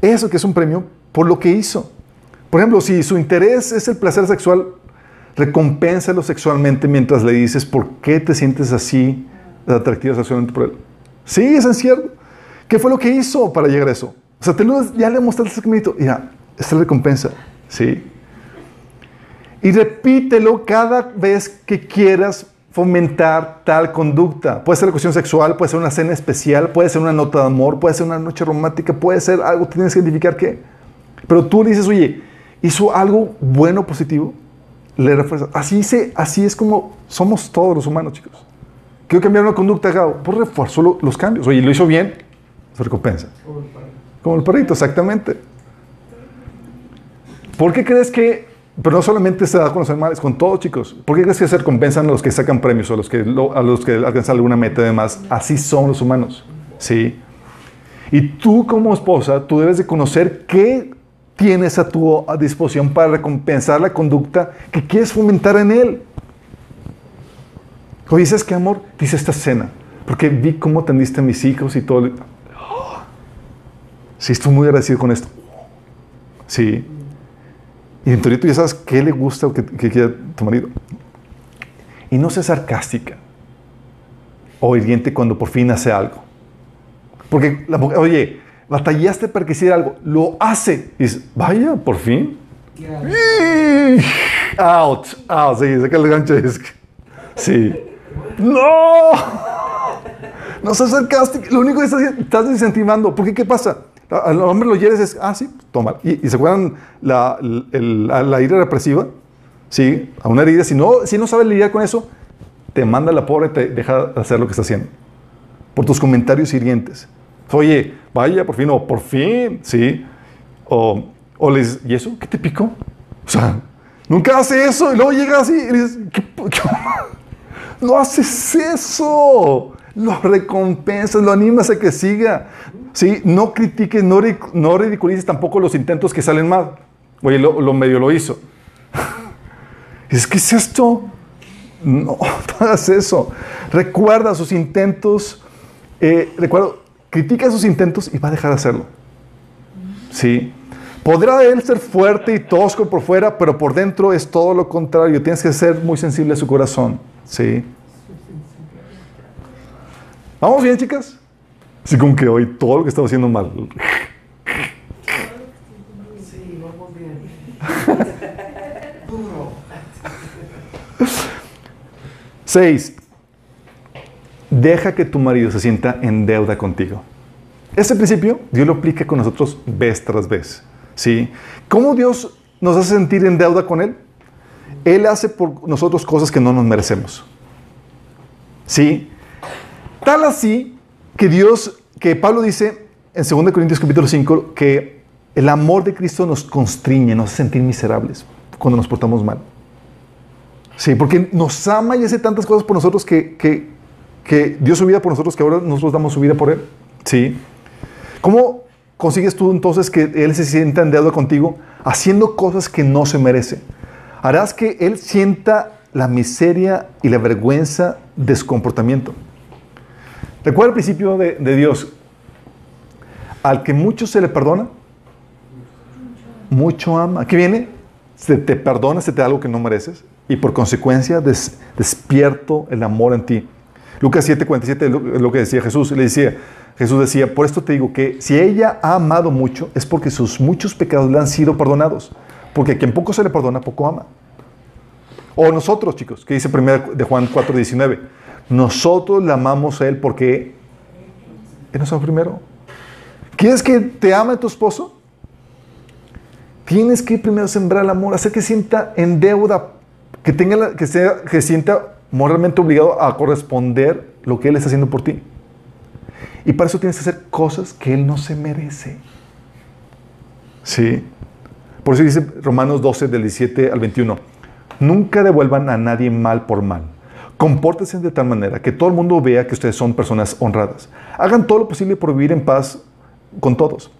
eso que es un premio por lo que hizo. Por ejemplo, si su interés es el placer sexual, recompénsalo sexualmente mientras le dices por qué te sientes así de atractivo sexualmente por él. Sí, es cierto. ¿Qué fue lo que hizo para llegar a eso? O sea, te lo- ya le mostraste ese caminito. Mira, esta es la recompensa. Sí. Y repítelo cada vez que quieras fomentar tal conducta. Puede ser la cuestión sexual, puede ser una cena especial, puede ser una nota de amor, puede ser una noche romántica, puede ser algo, tienes que identificar qué. Pero tú le dices, oye, hizo algo bueno, positivo, le refuerzas. Así, se, así es como somos todos los humanos, chicos. Quiero cambiar una conducta, Gabo, pues refuerzo lo- los cambios. Oye, lo hizo bien, se recompensa. Como el padre. Como el perrito, exactamente. ¿Por qué crees que Pero no solamente se da con los animales, con todos, chicos. ¿Por qué crees que se recompensan a los que sacan premios o a los que, lo- a los que alcanzan alguna meta y demás? Así son los humanos. ¿Sí? Y tú como esposa, tú debes de conocer qué tienes a tu disposición para recompensar la conducta que quieres fomentar en él. Oye, ¿sabes qué, amor? Dice esta escena. Porque vi cómo atendiste a mis hijos y todo. Sí, estoy muy agradecido con esto. Sí. Y en teoría tú ya sabes qué le gusta o qué, qué quiere tu marido. Y no seas sarcástica o hiriente cuando por fin hace algo. Porque, la oye, batallaste para que hiciera algo, lo hace. Y dices, vaya, por fin. Out, out, sí, saca el gancho. es que- Sí. ¡No! No seas sarcástico. Lo único que estás, estás desincentivando. ¿Por qué? ¿Qué pasa? Al hombre lo hieres es, ah, sí, toma. Y, se acuerdan la, la, ira represiva, ¿sí? A una herida. Si no, si no sabes lidiar con eso, te manda la pobre te deja de hacer lo que está haciendo. Por tus comentarios hirientes. Oye, vaya, por fin, o por fin, ¿sí? O, o les, ¿y eso? ¿Qué te picó? O sea, nunca hace eso y luego llega así y dices, ¿qué, qué- no haces eso. Lo recompensas, lo animas a que siga. ¿Sí? No critiques, no, ridiculices tampoco los intentos que salen mal. Oye, lo, medio lo hizo. Dices, ¿qué es esto? No, no hagas eso. Recuerda sus intentos. eh, recuerda, critica sus intentos y va a dejar de hacerlo. ¿Sí? Podrá él ser fuerte y tosco por fuera, pero por dentro es todo lo contrario. Tienes que ser muy sensible a su corazón. ¿Sí? ¿Vamos bien, chicas? Así como que hoy todo lo que estamos haciendo mal. Sí, vamos bien. Duro. Seis, deja que tu marido se sienta en deuda contigo. Ese principio Dios lo aplica con nosotros vez tras vez. ¿sí? ¿Cómo Dios nos hace sentir en deuda con Él? Él hace por nosotros cosas que no nos merecemos. ¿Sí? Tal así que Dios, que Pablo dice en 2 Corintios capítulo 5, que el amor de Cristo nos constriñe, nos hace sentir miserables cuando nos portamos mal. Sí, porque nos ama y hace tantas cosas por nosotros que, que, que dio su vida por nosotros que ahora nosotros damos su vida por Él. Sí. ¿Cómo consigues tú entonces que Él se sienta en deuda contigo haciendo cosas que no se merece? Harás que Él sienta la miseria y la vergüenza de su comportamiento. Recuerda el principio de, Dios. Al que mucho se le perdona, mucho ama. ¿Qué viene? Se te perdona, se te da algo que no mereces y por consecuencia des- despierto el amor en ti. Lucas 7:47 es lo, es lo que decía Jesús. Le decía, Jesús decía, por esto te digo que si ella ha amado mucho es porque sus muchos pecados le han sido perdonados. Porque quien poco se le perdona, poco ama. O nosotros, chicos, que dice 1 de Juan 4:19, nosotros le amamos a Él porque Él nos amó primero. ¿Quieres que te ame tu esposo? Tienes que primero sembrar el amor, hacer que sienta en deuda, que, tenga la- que, sea, que sienta moralmente obligado a corresponder lo que Él está haciendo por ti. Y para eso tienes que hacer cosas que Él no se merece. Sí. Por eso dice Romanos 12, del 17 al 21. Nunca devuelvan a nadie mal por mal. Compórtense de tal manera que todo el mundo vea que ustedes son personas honradas. Hagan todo lo posible por vivir en paz con todos.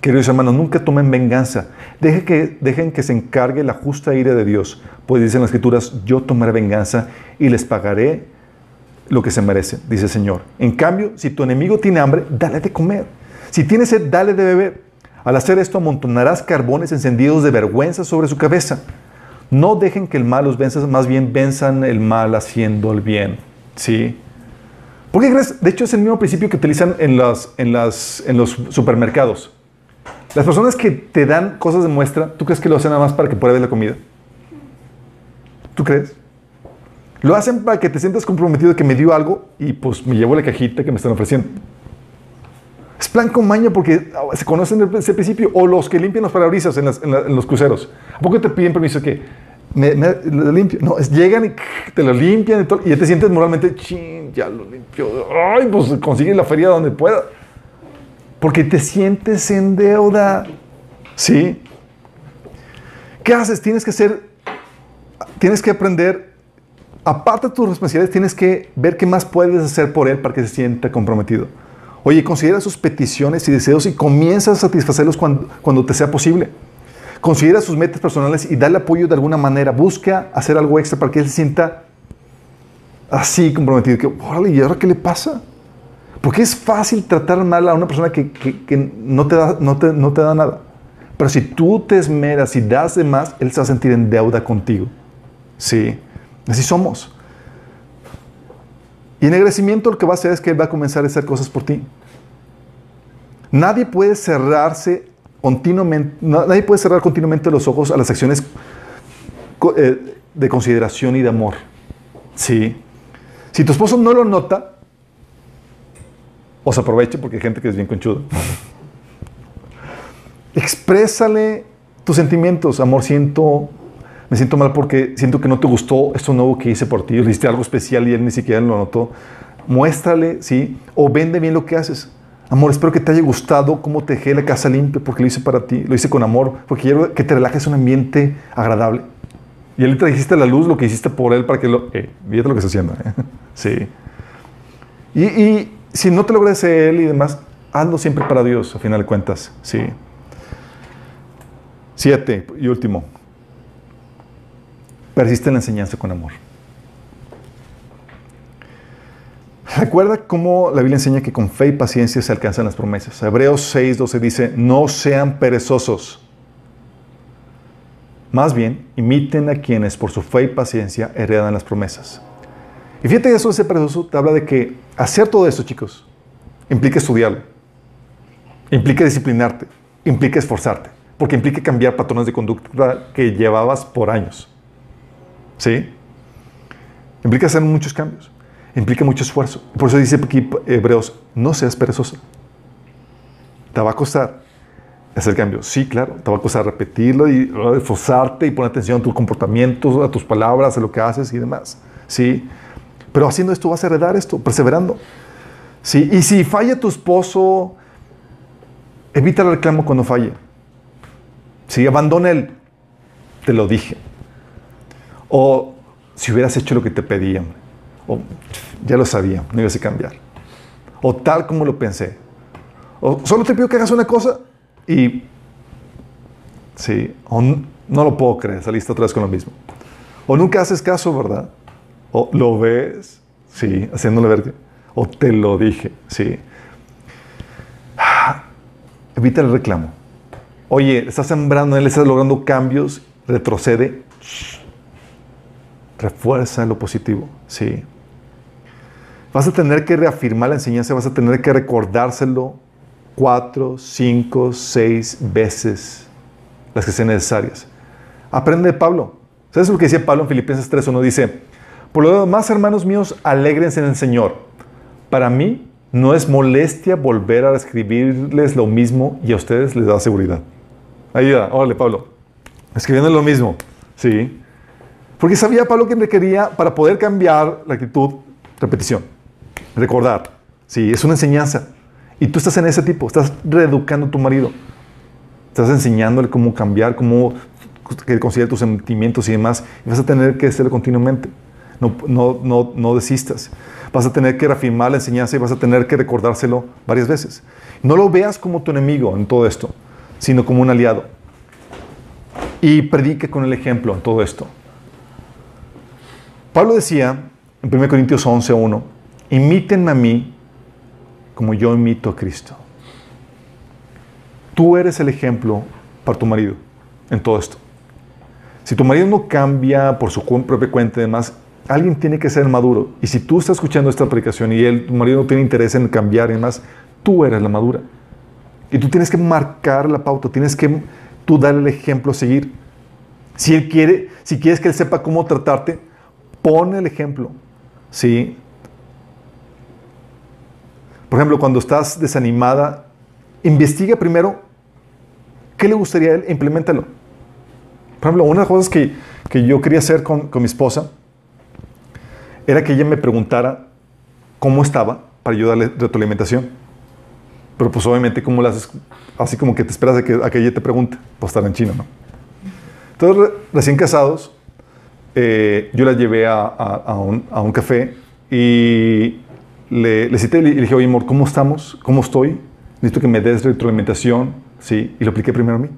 Queridos hermanos, nunca tomen venganza. Dejen que, dejen que se encargue la justa ira de Dios. Pues dicen las escrituras, yo tomaré venganza y les pagaré lo que se merece, dice el Señor. En cambio, si tu enemigo tiene hambre, dale de comer. Si tiene sed, dale de beber. Al hacer esto, amontonarás carbones encendidos de vergüenza sobre su cabeza. No dejen que el mal los venza, más bien venzan el mal haciendo el bien. ¿Sí? ¿Por qué crees? De hecho, es el mismo principio que utilizan en, las, en, las, en los supermercados. Las personas que te dan cosas de muestra, ¿tú crees que lo hacen nada para que pruebes la comida? ¿Tú crees? Lo hacen para que te sientas comprometido de que me dio algo y pues me llevo la cajita que me están ofreciendo. Es plan con maña porque se conocen ese principio. O los que limpian los parabrisas en, las- en la- en los cruceros. ¿A poco te piden permiso que me, me- lo limpio? No, es, llegan y te lo limpian y, todo, y ya te sientes moralmente, chin, ya lo limpio. Ay, pues consigue la feria donde pueda. Porque te sientes en deuda. ¿Sí? ¿Qué haces? Tienes que ser, tienes que aprender, aparte de tus responsabilidades, tienes que ver qué más puedes hacer por él para que se sienta comprometido. Oye, considera sus peticiones y deseos y comienza a satisfacerlos cuando, te sea posible. Considera sus metas personales y dale apoyo de alguna manera. Busca hacer algo extra para que él se sienta así comprometido. Que, órale, ¿y ahora qué le pasa? Porque es fácil tratar mal a una persona que, no, te da, no te da nada. Pero si tú te esmeras y das de más, él se va a sentir en deuda contigo. Sí, así somos. Y en agradecimiento lo que va a hacer es que él va a comenzar a hacer cosas por ti. Nadie puede cerrarse continuamente, nadie puede cerrar continuamente los ojos a las acciones eh, de consideración y de amor. Sí. Si tu esposo no lo nota, o se aproveche porque hay gente que es bien conchuda. Exprésale tus sentimientos. Amor, siento, me siento mal porque siento que no te gustó esto nuevo que hice por ti. Le hiciste algo especial y él ni siquiera lo notó. Muéstrale, ¿sí? O vende bien lo que haces. Amor, espero que te haya gustado cómo te la casa limpia porque lo hice para ti. Lo hice con amor porque quiero que te relajes en un ambiente agradable. Y él le trajiste a la luz lo que hiciste por él para que lo... Eh, fíjate lo que está haciendo. ¿eh? Sí. Y, y si no te lo agradece él y demás, hazlo siempre para Dios, a final de cuentas. Sí. Siete y último. Persiste en la enseñanza con amor. Recuerda cómo la Biblia enseña que con fe y paciencia se alcanzan las promesas. Hebreos 6, 12 dice, no sean perezosos. Más bien, imiten a quienes por su fe y paciencia heredan las promesas. Y fíjate eso de ser perezoso te habla de que hacer todo esto, chicos, implica estudiarlo, implica disciplinarte, implica esforzarte, porque implica cambiar patrones de conducta que llevabas por años. ¿Sí? Implica hacer muchos cambios, implica mucho esfuerzo. Por eso dice aquí Hebreos, no seas perezoso. Te va a costar hacer cambios. Sí, claro, te va a costar repetirlo y esforzarte y poner atención a tus comportamientos, a tus palabras, a lo que haces y demás. Sí, pero haciendo esto vas a heredar esto, perseverando. Sí, y si falla tu esposo, evita el reclamo cuando falle. Si abandona él, te lo dije. O si hubieras hecho lo que te pedían, o ya lo sabía, no ibas a cambiar. O tal como lo pensé. O solo te pido que hagas una cosa y sí, o no lo puedo creer, saliste otra vez con lo mismo. O nunca haces caso, ¿verdad? O lo ves, sí, haciéndole ver que, o te lo dije, sí. Evita el reclamo. Oye, estás sembrando, él estás logrando cambios, retrocede. Shh. Refuerza lo positivo, sí. Vas a tener que reafirmar la enseñanza, vas a tener que recordárselo cuatro, cinco, seis veces, las que sean necesarias. Aprende de Pablo. ¿Sabes lo que decía Pablo en Filipenses 3.1? Dice, por lo demás, hermanos míos, alégrense en el Señor. Para mí no es molestia volver a escribirles lo mismo y a ustedes les da seguridad. Va, órale Pablo, escribiendo lo mismo. Sí. Porque sabía Pablo que requería para poder cambiar la actitud, repetición, recordar. Sí, es una enseñanza. Y tú estás en ese tipo, estás reeducando a tu marido. Estás enseñándole cómo cambiar, cómo que considere tus sentimientos y demás. Y vas a tener que hacerlo continuamente. No, no, no, no desistas. Vas a tener que reafirmar la enseñanza y vas a tener que recordárselo varias veces. No lo veas como tu enemigo en todo esto, sino como un aliado. Y predique con el ejemplo en todo esto. Pablo decía en 1 Corintios 11:1, imítenme a mí como yo imito a Cristo. Tú eres el ejemplo para tu marido en todo esto. Si tu marido no cambia por su propia cuenta y demás, alguien tiene que ser maduro. Y si tú estás escuchando esta predicación y él, tu marido no tiene interés en cambiar y demás, tú eres la madura. Y tú tienes que marcar la pauta, tienes que tú darle el ejemplo a seguir. Si él quiere, si quieres que él sepa cómo tratarte, pon el ejemplo. ¿Sí? Por ejemplo, cuando estás desanimada, investiga primero qué le gustaría a él e implementalo. Por ejemplo, una de las cosas que, que yo quería hacer con, con mi esposa era que ella me preguntara cómo estaba para yo darle retroalimentación. Pero pues obviamente, ¿cómo lo haces? Así como que te esperas a que, a ella te pregunte, pues estar en chino, ¿no? Entonces, re- recién casados, eh, yo la llevé a, a- a un, a un café y le, le cité y le dije, oye, amor, ¿cómo estamos? ¿Cómo estoy? Necesito que me des retroalimentación, ¿sí? Y lo apliqué primero a mí,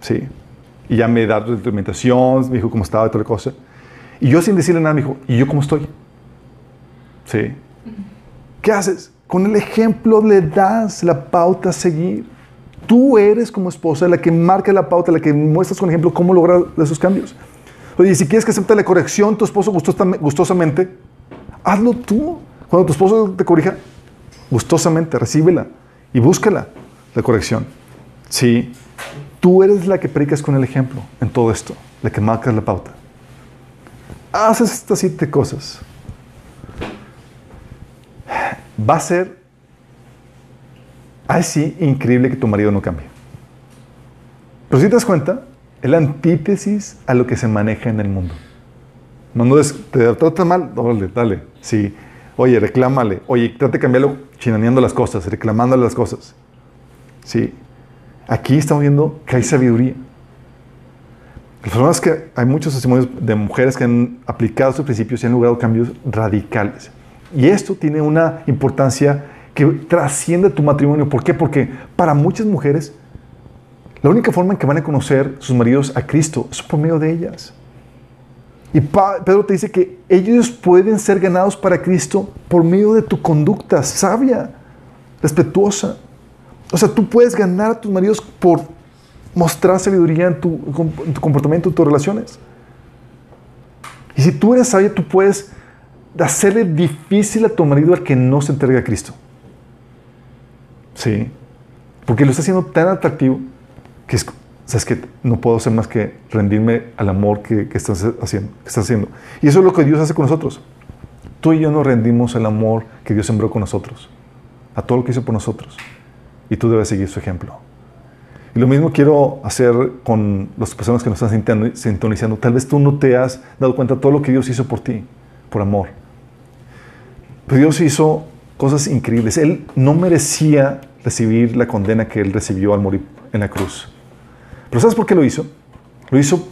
¿sí? Y ya me da retroalimentación, me dijo cómo estaba y toda la cosa. Y yo sin decirle nada me dijo, ¿y yo cómo estoy? ¿Sí? ¿Qué haces? Con el ejemplo le das la pauta a seguir. Tú eres como esposa la que marca la pauta, la que muestras con ejemplo cómo lograr esos cambios. Oye, si quieres que acepte la corrección tu esposo gustosam- gustosamente, hazlo tú. Cuando tu esposo te corrija, gustosamente, recíbela y búscala, la corrección. Sí, tú eres la que predicas con el ejemplo en todo esto, la que marcas la pauta. Haces estas siete cosas. Va a ser así increíble que tu marido no cambie. Pero si te das cuenta, es la antítesis a lo que se maneja en el mundo. No, no es, te trata mal, dale, dale. Sí. Oye, reclámale. Oye, trate de cambiarlo chinaneando las cosas, reclamándole las cosas. Sí. Aquí estamos viendo que hay sabiduría. El problema es que hay muchos testimonios de mujeres que han aplicado estos principios y han logrado cambios radicales. Y esto tiene una importancia que trasciende tu matrimonio. ¿Por qué? Porque para muchas mujeres, la única forma en que van a conocer sus maridos a Cristo es por medio de ellas. Y Pedro te dice que ellos pueden ser ganados para Cristo por medio de tu conducta sabia, respetuosa. O sea, tú puedes ganar a tus maridos por mostrar sabiduría en tu, en tu comportamiento, en tus relaciones. Y si tú eres sabia, tú puedes hacerle difícil a tu marido al que no se entregue a Cristo. Sí. Porque lo está haciendo tan atractivo que es, que no puedo hacer más que rendirme al amor que, que haciendo, que estás haciendo. Y eso es lo que Dios hace con nosotros. Tú y yo nos rendimos al amor que Dios sembró con nosotros, a todo lo que hizo por nosotros. Y tú debes seguir su ejemplo. Y lo mismo quiero hacer con las personas que nos están sintonizando. Tal vez tú no te has dado cuenta de todo lo que Dios hizo por ti, por amor. Pero Dios hizo cosas increíbles. Él no merecía recibir la condena que Él recibió al morir en la cruz. Pero ¿sabes por qué lo hizo? Lo hizo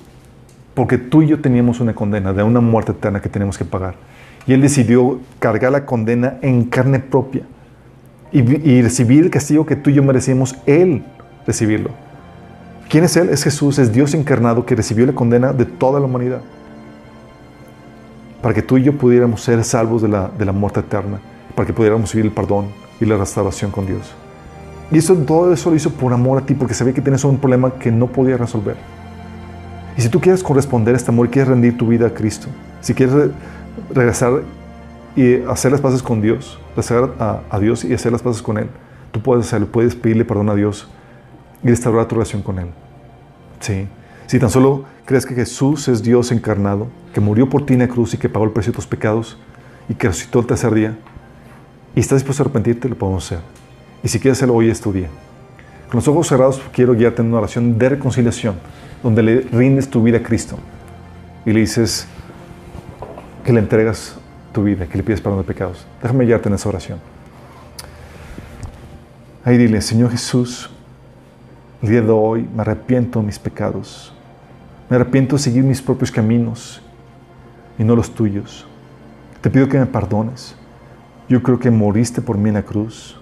porque tú y yo teníamos una condena de una muerte eterna que tenemos que pagar. Y Él decidió cargar la condena en carne propia y, y recibir el castigo que tú y yo merecíamos, Él recibirlo. ¿Quién es Él? Es Jesús, es Dios encarnado que recibió la condena de toda la humanidad. Para que tú y yo pudiéramos ser salvos de la, de la muerte eterna, para que pudiéramos vivir el perdón y la restauración con Dios. Y eso, todo eso lo hizo por amor a ti, porque sabía que tienes un problema que no podía resolver. Y si tú quieres corresponder a este amor quieres rendir tu vida a Cristo, si quieres re- regresar y hacer las paces con Dios, regresar a, a Dios y hacer las paces con Él, tú puedes hacerlo, puedes pedirle perdón a Dios y restaurar tu relación con Él. Sí. Si tan solo crees que Jesús es Dios encarnado, que murió por ti en la cruz y que pagó el precio de tus pecados y que resucitó el tercer día, y estás dispuesto a arrepentirte, lo podemos hacer. Y si quieres hacerlo, hoy es tu día. Con los ojos cerrados, quiero guiarte en una oración de reconciliación, donde le rindes tu vida a Cristo y le dices que le entregas tu vida, que le pides perdón de pecados. Déjame guiarte en esa oración. Ahí dile, Señor Jesús, el día de hoy me arrepiento de mis pecados. Me arrepiento de seguir mis propios caminos y no los tuyos. Te pido que me perdones. Yo creo que moriste por mí en la cruz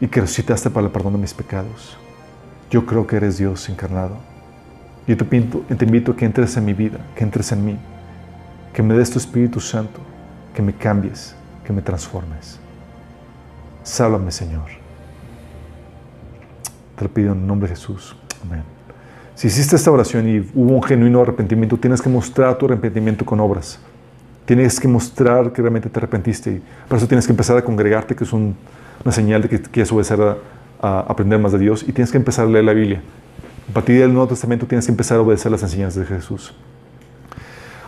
y que resucitaste para el perdón de mis pecados. Yo creo que eres Dios encarnado. Yo te, pinto- te invito a que entres en mi vida, que entres en mí, que me des tu Espíritu Santo, que me cambies, que me transformes. Sálvame, Señor. Te lo pido en el nombre de Jesús. Amén. Si hiciste esta oración y hubo un genuino arrepentimiento, tienes que mostrar tu arrepentimiento con obras. Tienes que mostrar que realmente te arrepentiste. Y por eso tienes que empezar a congregarte, que es un- una señal de que quieres obedecer a, aprender más de Dios. Y tienes que empezar a leer la Biblia. A partir del Nuevo Testamento tienes que empezar a obedecer las enseñanzas de Jesús.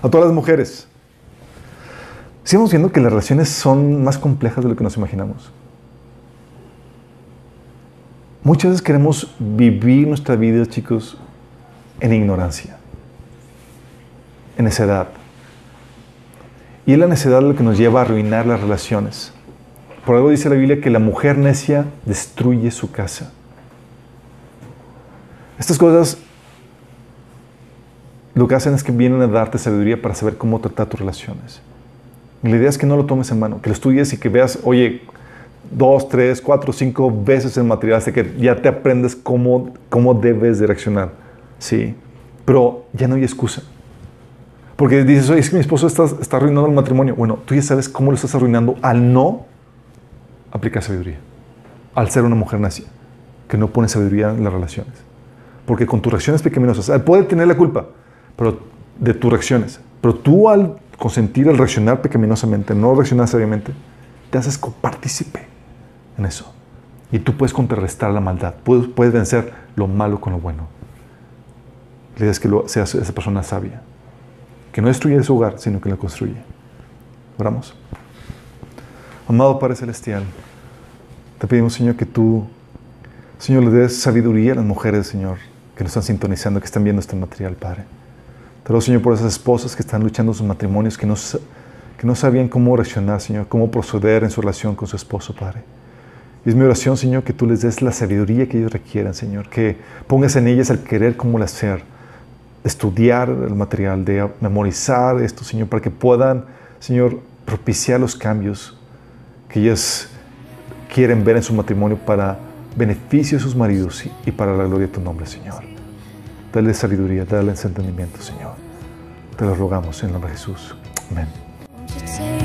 A todas las mujeres. Sigamos viendo que las relaciones son más complejas de lo que nos imaginamos. Muchas veces queremos vivir nuestra vida, chicos, en ignorancia, en necedad. Y es la necedad lo que nos lleva a arruinar las relaciones. Por algo dice la Biblia que la mujer necia destruye su casa. Estas cosas lo que hacen es que vienen a darte sabiduría para saber cómo tratar tus relaciones. La idea es que no lo tomes en mano, que lo estudies y que veas, oye, dos, tres, cuatro, cinco veces el material hasta que ya te aprendes cómo, cómo debes de reaccionar. Sí, pero ya no hay excusa. Porque dices, oye, es que mi esposo está, está arruinando el matrimonio. Bueno, tú ya sabes cómo lo estás arruinando al no aplicar sabiduría. Al ser una mujer nacia, que no pone sabiduría en las relaciones. Porque con tus reacciones pecaminosas, él puede tener la culpa pero, de tus reacciones. Pero tú al consentir, al reaccionar pecaminosamente, no reaccionar sabiamente, te haces copartícipe en eso. Y tú puedes contrarrestar la maldad, puedes, vencer lo malo con lo bueno. La idea es que lo, seas esa persona sabia, que no destruye su hogar, sino que lo construye. Oramos. Amado Padre Celestial, te pedimos, Señor, que tú, Señor, le des sabiduría a las mujeres, Señor, que nos están sintonizando, que están viendo este material, Padre. Te ruego, Señor, por esas esposas que están luchando sus matrimonios, que no, que no sabían cómo reaccionar, Señor, cómo proceder en su relación con su esposo, Padre. Y es mi oración, Señor, que tú les des la sabiduría que ellos requieran, Señor, que pongas en ellas el querer cómo hacer, estudiar el material, de memorizar esto, Señor, para que puedan, Señor, propiciar los cambios que ellas quieren ver en su matrimonio para beneficio de sus maridos y para la gloria de tu nombre, Señor. Dale sabiduría, dale entendimiento, Señor. Te lo rogamos en el nombre de Jesús. Amén.